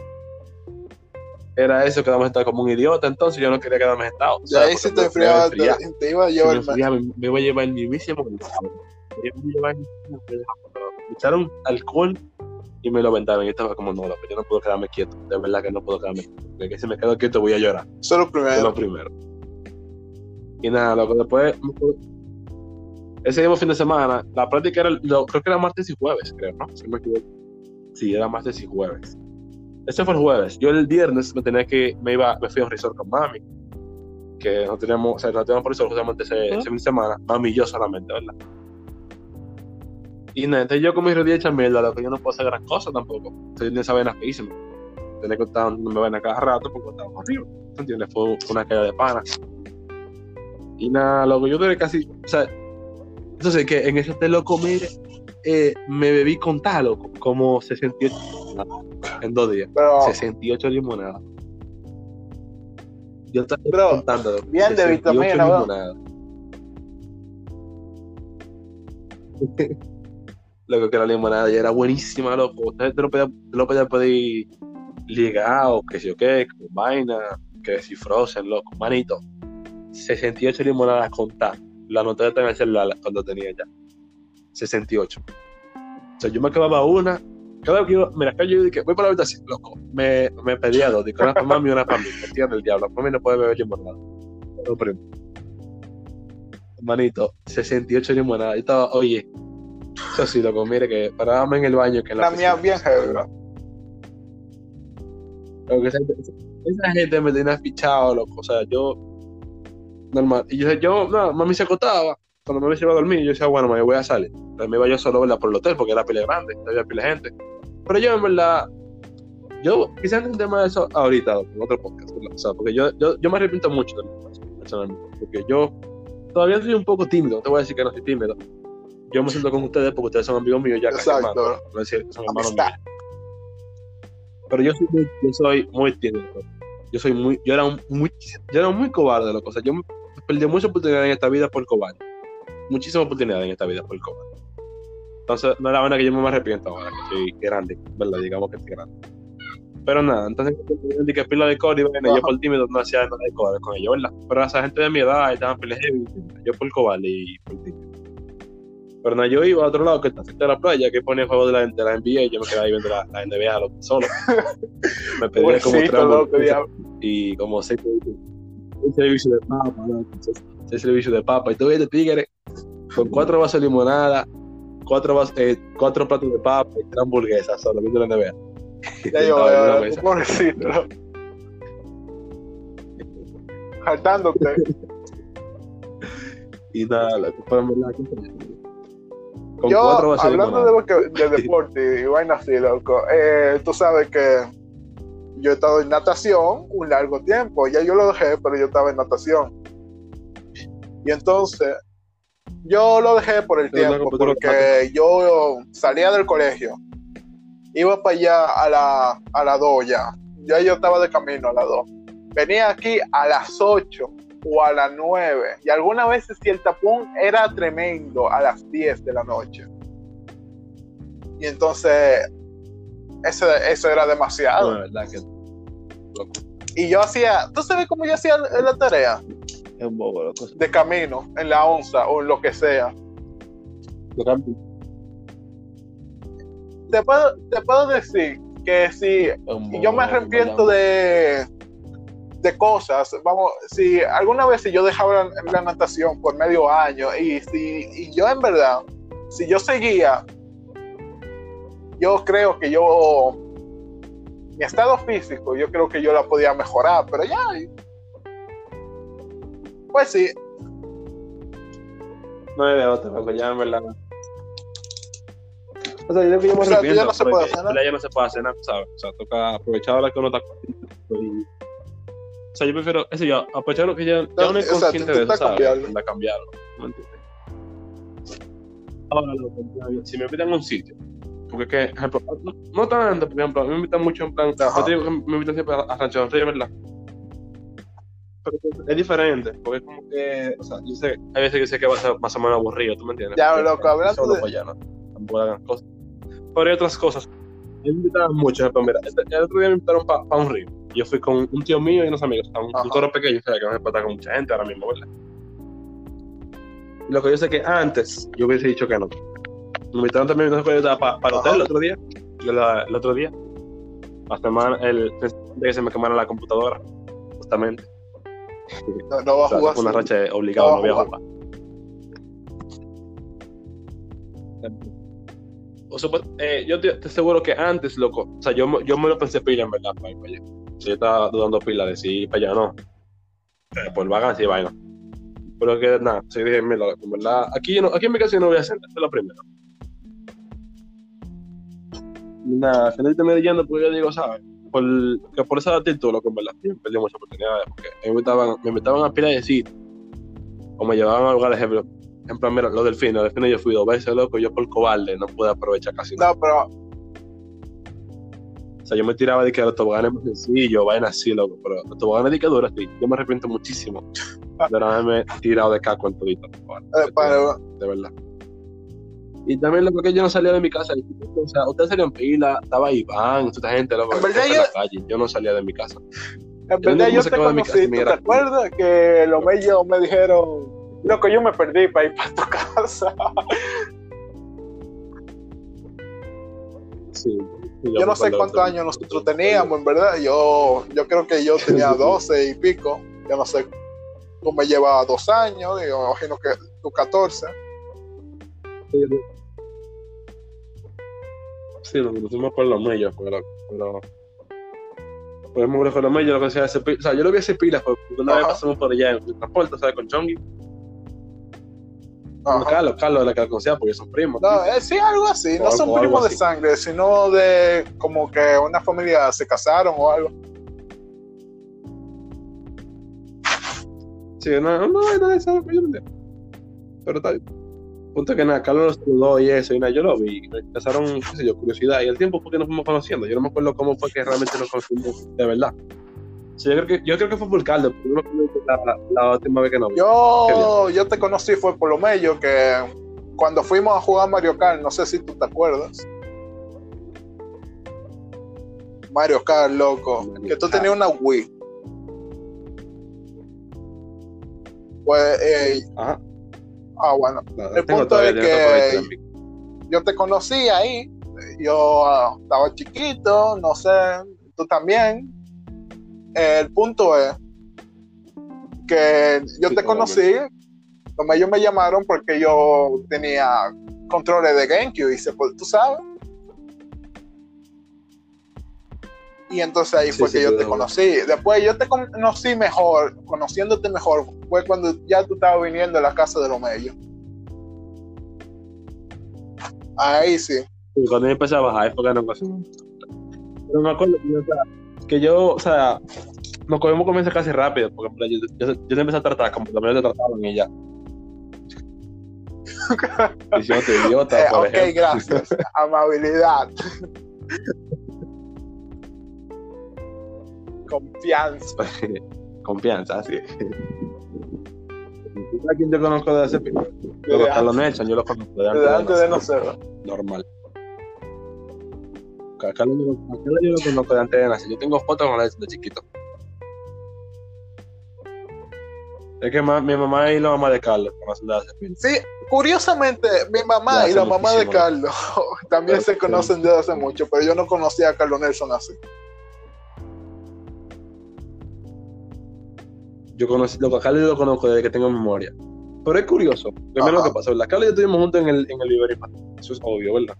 era eso, que a estar como un idiota, entonces yo no quería quedarme estado. O ahí se te enfriaba, te, iba a llevar me, me, me, iba a llevar el mismísimo. Me iba a llevar me echaron alcohol y me lo aventaron. Y estaba como, no, yo no puedo quedarme quieto. De verdad que no puedo quedarme quieto. Porque si me quedo quieto voy a llorar. Eso es lo primero. Es lo primero. Y nada, lo que después. Ese mismo fin de semana, la práctica era, lo, creo que era martes y jueves, creo, ¿no? Si me equivoco. Sí, era martes y jueves. Ese fue el jueves. Yo el viernes me tenía que, me iba, me fui a un resort con mami. Que no teníamos, o sea, no teníamos por resort justamente ese, ese fin de semana. Mami y yo solamente, ¿verdad? Y nada, entonces yo con mi rodilla hecha mierda, lo que yo no puedo hacer gran cosa tampoco. Entonces yo esa vena feísima. Tenía que estar me ven a cada rato porque estaba arriba. ¿entiendes? Fue una caída de pana. Y nada, loco, yo duré casi, o sea, entonces que en ese hotel, loco, mire, eh, me bebí con tal, loco, como 68 en dos días. Pero, 68 limonadas. Yo estaba Bro, contando. bien de 68 vitamina, limonadas. Loco, que la limonada ya era buenísima, loco. Usted te lo podía, te lo podía pedir ligado, que si o qué, con vaina, que si frozen, loco, manito. 68 limonadas contadas. La anoté en el celular cuando tenía ya. 68. O sea, yo me acababa una. Cada vez que yo, mira, acá yo dije, voy para la habitación, loco. Me, me pedía dos, digo, una para mami y una para mí. Me entiende el diablo. Mí no puede beber limonada. Lo primo. Manito, 68 limonadas. Yo estaba, oye, eso sí, loco, mire que parábame en el baño que en la la mía bien heavy, esa, esa gente me tenía fichado, loco. O sea, yo. Normal. Y yo, yo no, mami se acostaba. Cuando me iba a dormir, yo decía, bueno, me voy a salir. Entonces me iba yo solo ¿verdad? por el hotel porque era pila grande, había pila de gente. Pero yo, en verdad, yo quizás un tema de eso ahorita, en otro podcast. ¿verdad? O sea, porque yo, yo, yo me arrepiento mucho de mi. Porque yo todavía soy un poco tímido. No te voy a decir que no soy tímido. Yo me siento con ustedes porque ustedes son amigos míos ya casi Exacto, hermanos. No es decir que son hermanos míos. Pero yo soy muy, yo soy muy tímido. Yo soy muy, yo era un- muy, yo era muy cobarde, loco. O sea, yo perdí muchas oportunidades en esta vida por cobarde. Muchísimas oportunidades en esta vida por cobarde. Entonces, no es la buena que yo me arrepiento ahora, que soy grande, ¿verdad? Digamos que estoy grande. Pero nada, entonces, de que pila de core y bueno, yo por tímido no hacía nada de core con ellos, ¿verdad? Pero esa gente de mi edad estaban pila heavy, yo por cobarde y por tímido. Pero nada, yo iba a otro lado que está cerca de la playa, que ponía juegos de la, de la NBA y yo me quedaba ahí viendo la, la NBA solo. me pedía como tres y como seis un servicio de papa, loco, seis, seis servicios de papa, y tú ves de tigre con cuatro vasos de limonada, cuatro, vas- eh, cuatro platos de papa y tres hamburguesas solo viendo la NBA. Ya yo, eh, mesa. pobrecito. Jaltándote. Y nada, loco, pero en verdad, con Yo, cuatro vasos de hablando de, que- de deporte y vaina así, loco, eh, tú sabes que yo he estado en natación un largo tiempo. Ya yo lo dejé, pero yo estaba en natación. Y entonces, yo lo dejé por el Pero, tiempo, porque yo salía del colegio, iba para allá a la, a la 2 ya. Ya yo estaba de camino a la 2. Venía aquí a las 8 o a las 9. Y algunas veces si el tapón era tremendo a las 10 de la noche. Y entonces, eso, eso era demasiado. No, la verdad que Y yo hacía, ¿tú sabes cómo yo hacía la tarea? es un bobo, loco. De camino, en la onza o en lo que sea. Yo cambio, Te puedo, te puedo decir que si bobo, yo me arrepiento de, de cosas. Vamos, si alguna vez si yo dejaba la, la natación por medio año y si y yo en verdad, si yo seguía, yo creo que yo mi estado físico, yo creo que yo la podía mejorar, pero ya. Pues sí, No hay de otra, loco, ya en verdad. O sea, yo creo que yo me O sea, ya no se puede hacer nada. ya no se puede hacer nada, ¿sabes? O sea, toca aprovechar ahora que uno está O sea, yo prefiero, eso yo, aprovechar lo que ya, ya uno es consciente de eso, ¿sabes? Intenta cambiarlo. ¿me entiendes? Ahora, ya, si me invitan a un sitio, porque es que, ejemplo, no, no tanto, por ejemplo, a mí me invitan mucho en plan, yo te digo que me invitan siempre a, a Rancho del Río, ¿verdad? Pero es diferente, porque es como que, o sea, yo sé, hay veces que sé que va a ser más o menos aburrido, ¿tú me entiendes? Ya, Porque, loco, hablando solo de- para allá, ¿no? Tampoco hagan cosas. Pero hay otras cosas. Me invitaban mucho, ejemplo, mira, este- el otro día me invitaron para un río. Yo fui con un tío mío y unos amigos, un, Ajá. un coro pequeño, o sea, que se puede estar con mucha gente ahora mismo, ¿verdad? Lo que yo sé que antes yo hubiese dicho que no. Me invitaron también para el hotel el otro día. la- el otro día. La semana, el que se me quemara la computadora, justamente. no, no va O a sea, jugar. fue una racha de obligado, No no voy a jugar. O sea, pues, eh, yo te, te aseguro que antes, loco, o sea, yo, me- yo me lo pensé pila en verdad para ir para allá. O sea, yo estaba dudando pila de si ir para allá o no. Eh, por vagancia y vaina. Pero que nada, sí dije, mira, en verdad, aquí, no, aquí en mi casa yo no voy a hacer, esta es la primera. Nada, al final terminé yendo porque yo digo, ¿sabes? por, que por esa actitud, loco, en verdad, yo perdí muchas oportunidades, porque me invitaban, me invitaban a pila de sitios, o me llevaban a lugares, ejemplo, ejemplo, mira, los delfines, los delfines yo fui dos veces, loco, yo por cobarde no pude aprovechar casi nada. No, pero O sea, yo me tiraba de que los toboganes más sencillos, vayan así, loco, pero los toboganes de que duras, sí. Yo me arrepiento muchísimo de no haberme tirado de caco en todito. eh, para- de verdad. Y también lo que yo no salía de mi casa. O sea, ustedes salían pila, estaba Iván, toda esta gente, loco, En verdad en yo- la calle. Yo no salía de mi casa. En verdad yo que te casa conocí, me ¿tú te acuerdas? Que los bellos me dijeron, loco, yo me perdí para ir para tu casa. Sí. Yo no sé cuántos años nosotros teníamos, en verdad. Yo, yo creo que yo tenía 12 y pico. Yo no sé, tú me llevabas dos años, yo imagino que tú 14. Sí, nos conocimos por los medios, pero. pero pues me con los medios, lo que sea, o sea, yo lo vi hace pilas, porque una vez pasamos por allá en el transporte, ¿sabes? Con Chongi. Ajá. Carlos, Carlos la que conocía, porque son primos. No, eh, sí, algo así. O No son primos de así. sangre, sino de como que una familia se casaron o algo. Sí, no, no, no, no, no está bien. Punto que nada, Carlos los saludó y eso, y nada, yo lo vi, me empezaron, qué sé yo, curiosidad, y el tiempo fue que nos fuimos conociendo, yo no me acuerdo cómo fue que realmente nos conocimos de verdad. Sí, yo, creo que, yo creo que fue por Carlos, la, la, la última vez que nos. Yo, yo te conocí fue por lo medio que cuando fuimos a jugar Mario Kart, no sé si tú te acuerdas. Mario Kart, loco, Mario que tú Kart. tenías una Wii. Pues, eh, Ajá, ah, bueno, El tengo punto es que- yo te conocí ahí, yo ah, estaba chiquito, no sé, tú también. el punto es que yo Sí, te conocí, ellos me llamaron porque yo tenía controles de GameCube y se, pues, tú sabes. Y entonces ahí Sí, fue sí, que yo te conocí. Después yo te conocí mejor, conociéndote mejor, fue cuando ya tú estabas viniendo a la casa de los medios. Ahí sí. Sí, cuando yo empecé a bajar, es porque no conocimos. Pero me acuerdo que yo, o sea, que yo, o sea, nos cogimos comienza casi rápido, porque yo, yo, yo te empecé a tratar como también te trataban y ya. Diciéndote idiota, Eh, por ok, ejemplo. gracias. Amabilidad. Confianza. Confianza, así. ¿Sabes quién yo conozco de ese pico? Los Desde Carlos Nelson, yo los conozco de antes, Desde antes de nacer. nacer. Normal. A Carlos yo, a Carlos yo lo conozco de antes de nacer. Yo tengo fotos con él de chiquito. Es que ma- mi mamá y la mamá de Carlos conocen de hace. Sí, curiosamente, mi mamá y la hace mamá de. Carlos también Pero- se conocen desde hace mucho, pero yo no conocía a Carlos Nelson así. Yo conocí, lo, a yo lo conozco desde que tengo memoria. Pero es curioso. Primero Ajá. lo que pasó, ¿verdad? Carlos y yo estuvimos juntos en el, en el. Eso es obvio, ¿verdad?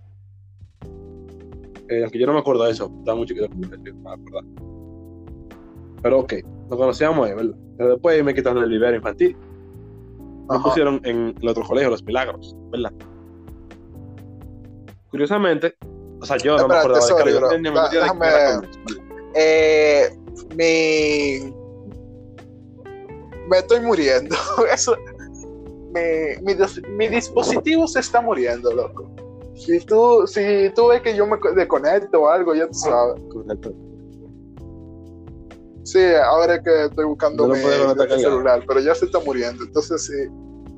Eh, aunque yo no me acuerdo de eso. Estaba muy chiquito no me acuerdo. Pero ok, nos conocíamos ahí, ¿verdad? Pero después me quitaron el Liberty infantil. Me Ajá. pusieron en el otro colegio, Los Milagros, ¿verdad? Curiosamente, o sea, yo no me Espérate, acordaba de Carlos. Déjame- ¿verdad? Eh, mi. Me estoy muriendo. Eso. Mi, mi, dis- mi dispositivo se está muriendo, loco. Si tú, si tú ves que yo me co- desconecto o algo, ya tú sabes. Correcto. Sí, ahora es que estoy buscando No mi, celular, pero ya se está muriendo. Entonces, si,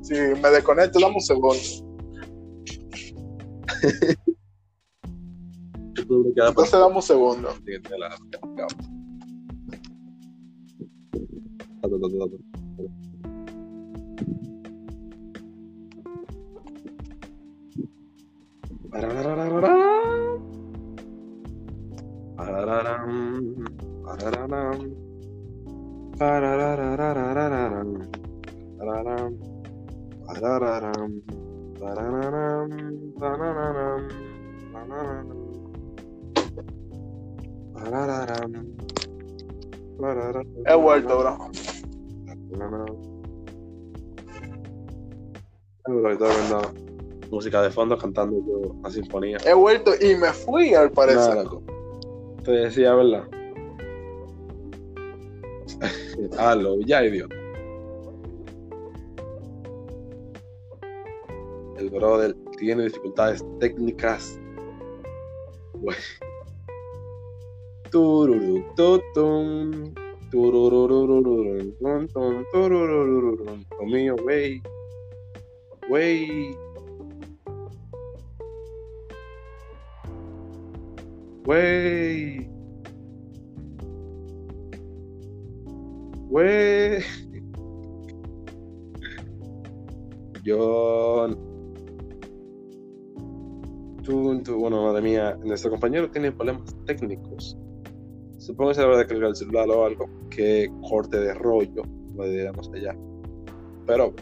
si me desconecto, dame un segundo. Entonces, dame un segundo. Siguiente de la- Ta, música de fondo cantando yo la sinfonía. He vuelto y me fui, al parecer. Nada. Te decía, ¿verdad? Halo, ya idiota. El brother tiene dificultades técnicas. Bueno. Tururututum, turururururum, tum, tururururum. Lo mío, güey. Güey. Güey. Güey. Yo. Tú, tú, bueno, madre mía, nuestro compañero tiene problemas técnicos. Supongo que se habrá de cargar el celular o algo. Que corte de rollo, lo digamos allá. Pero,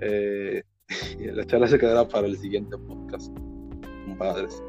eh, la charla se quedará para el siguiente podcast, compadres.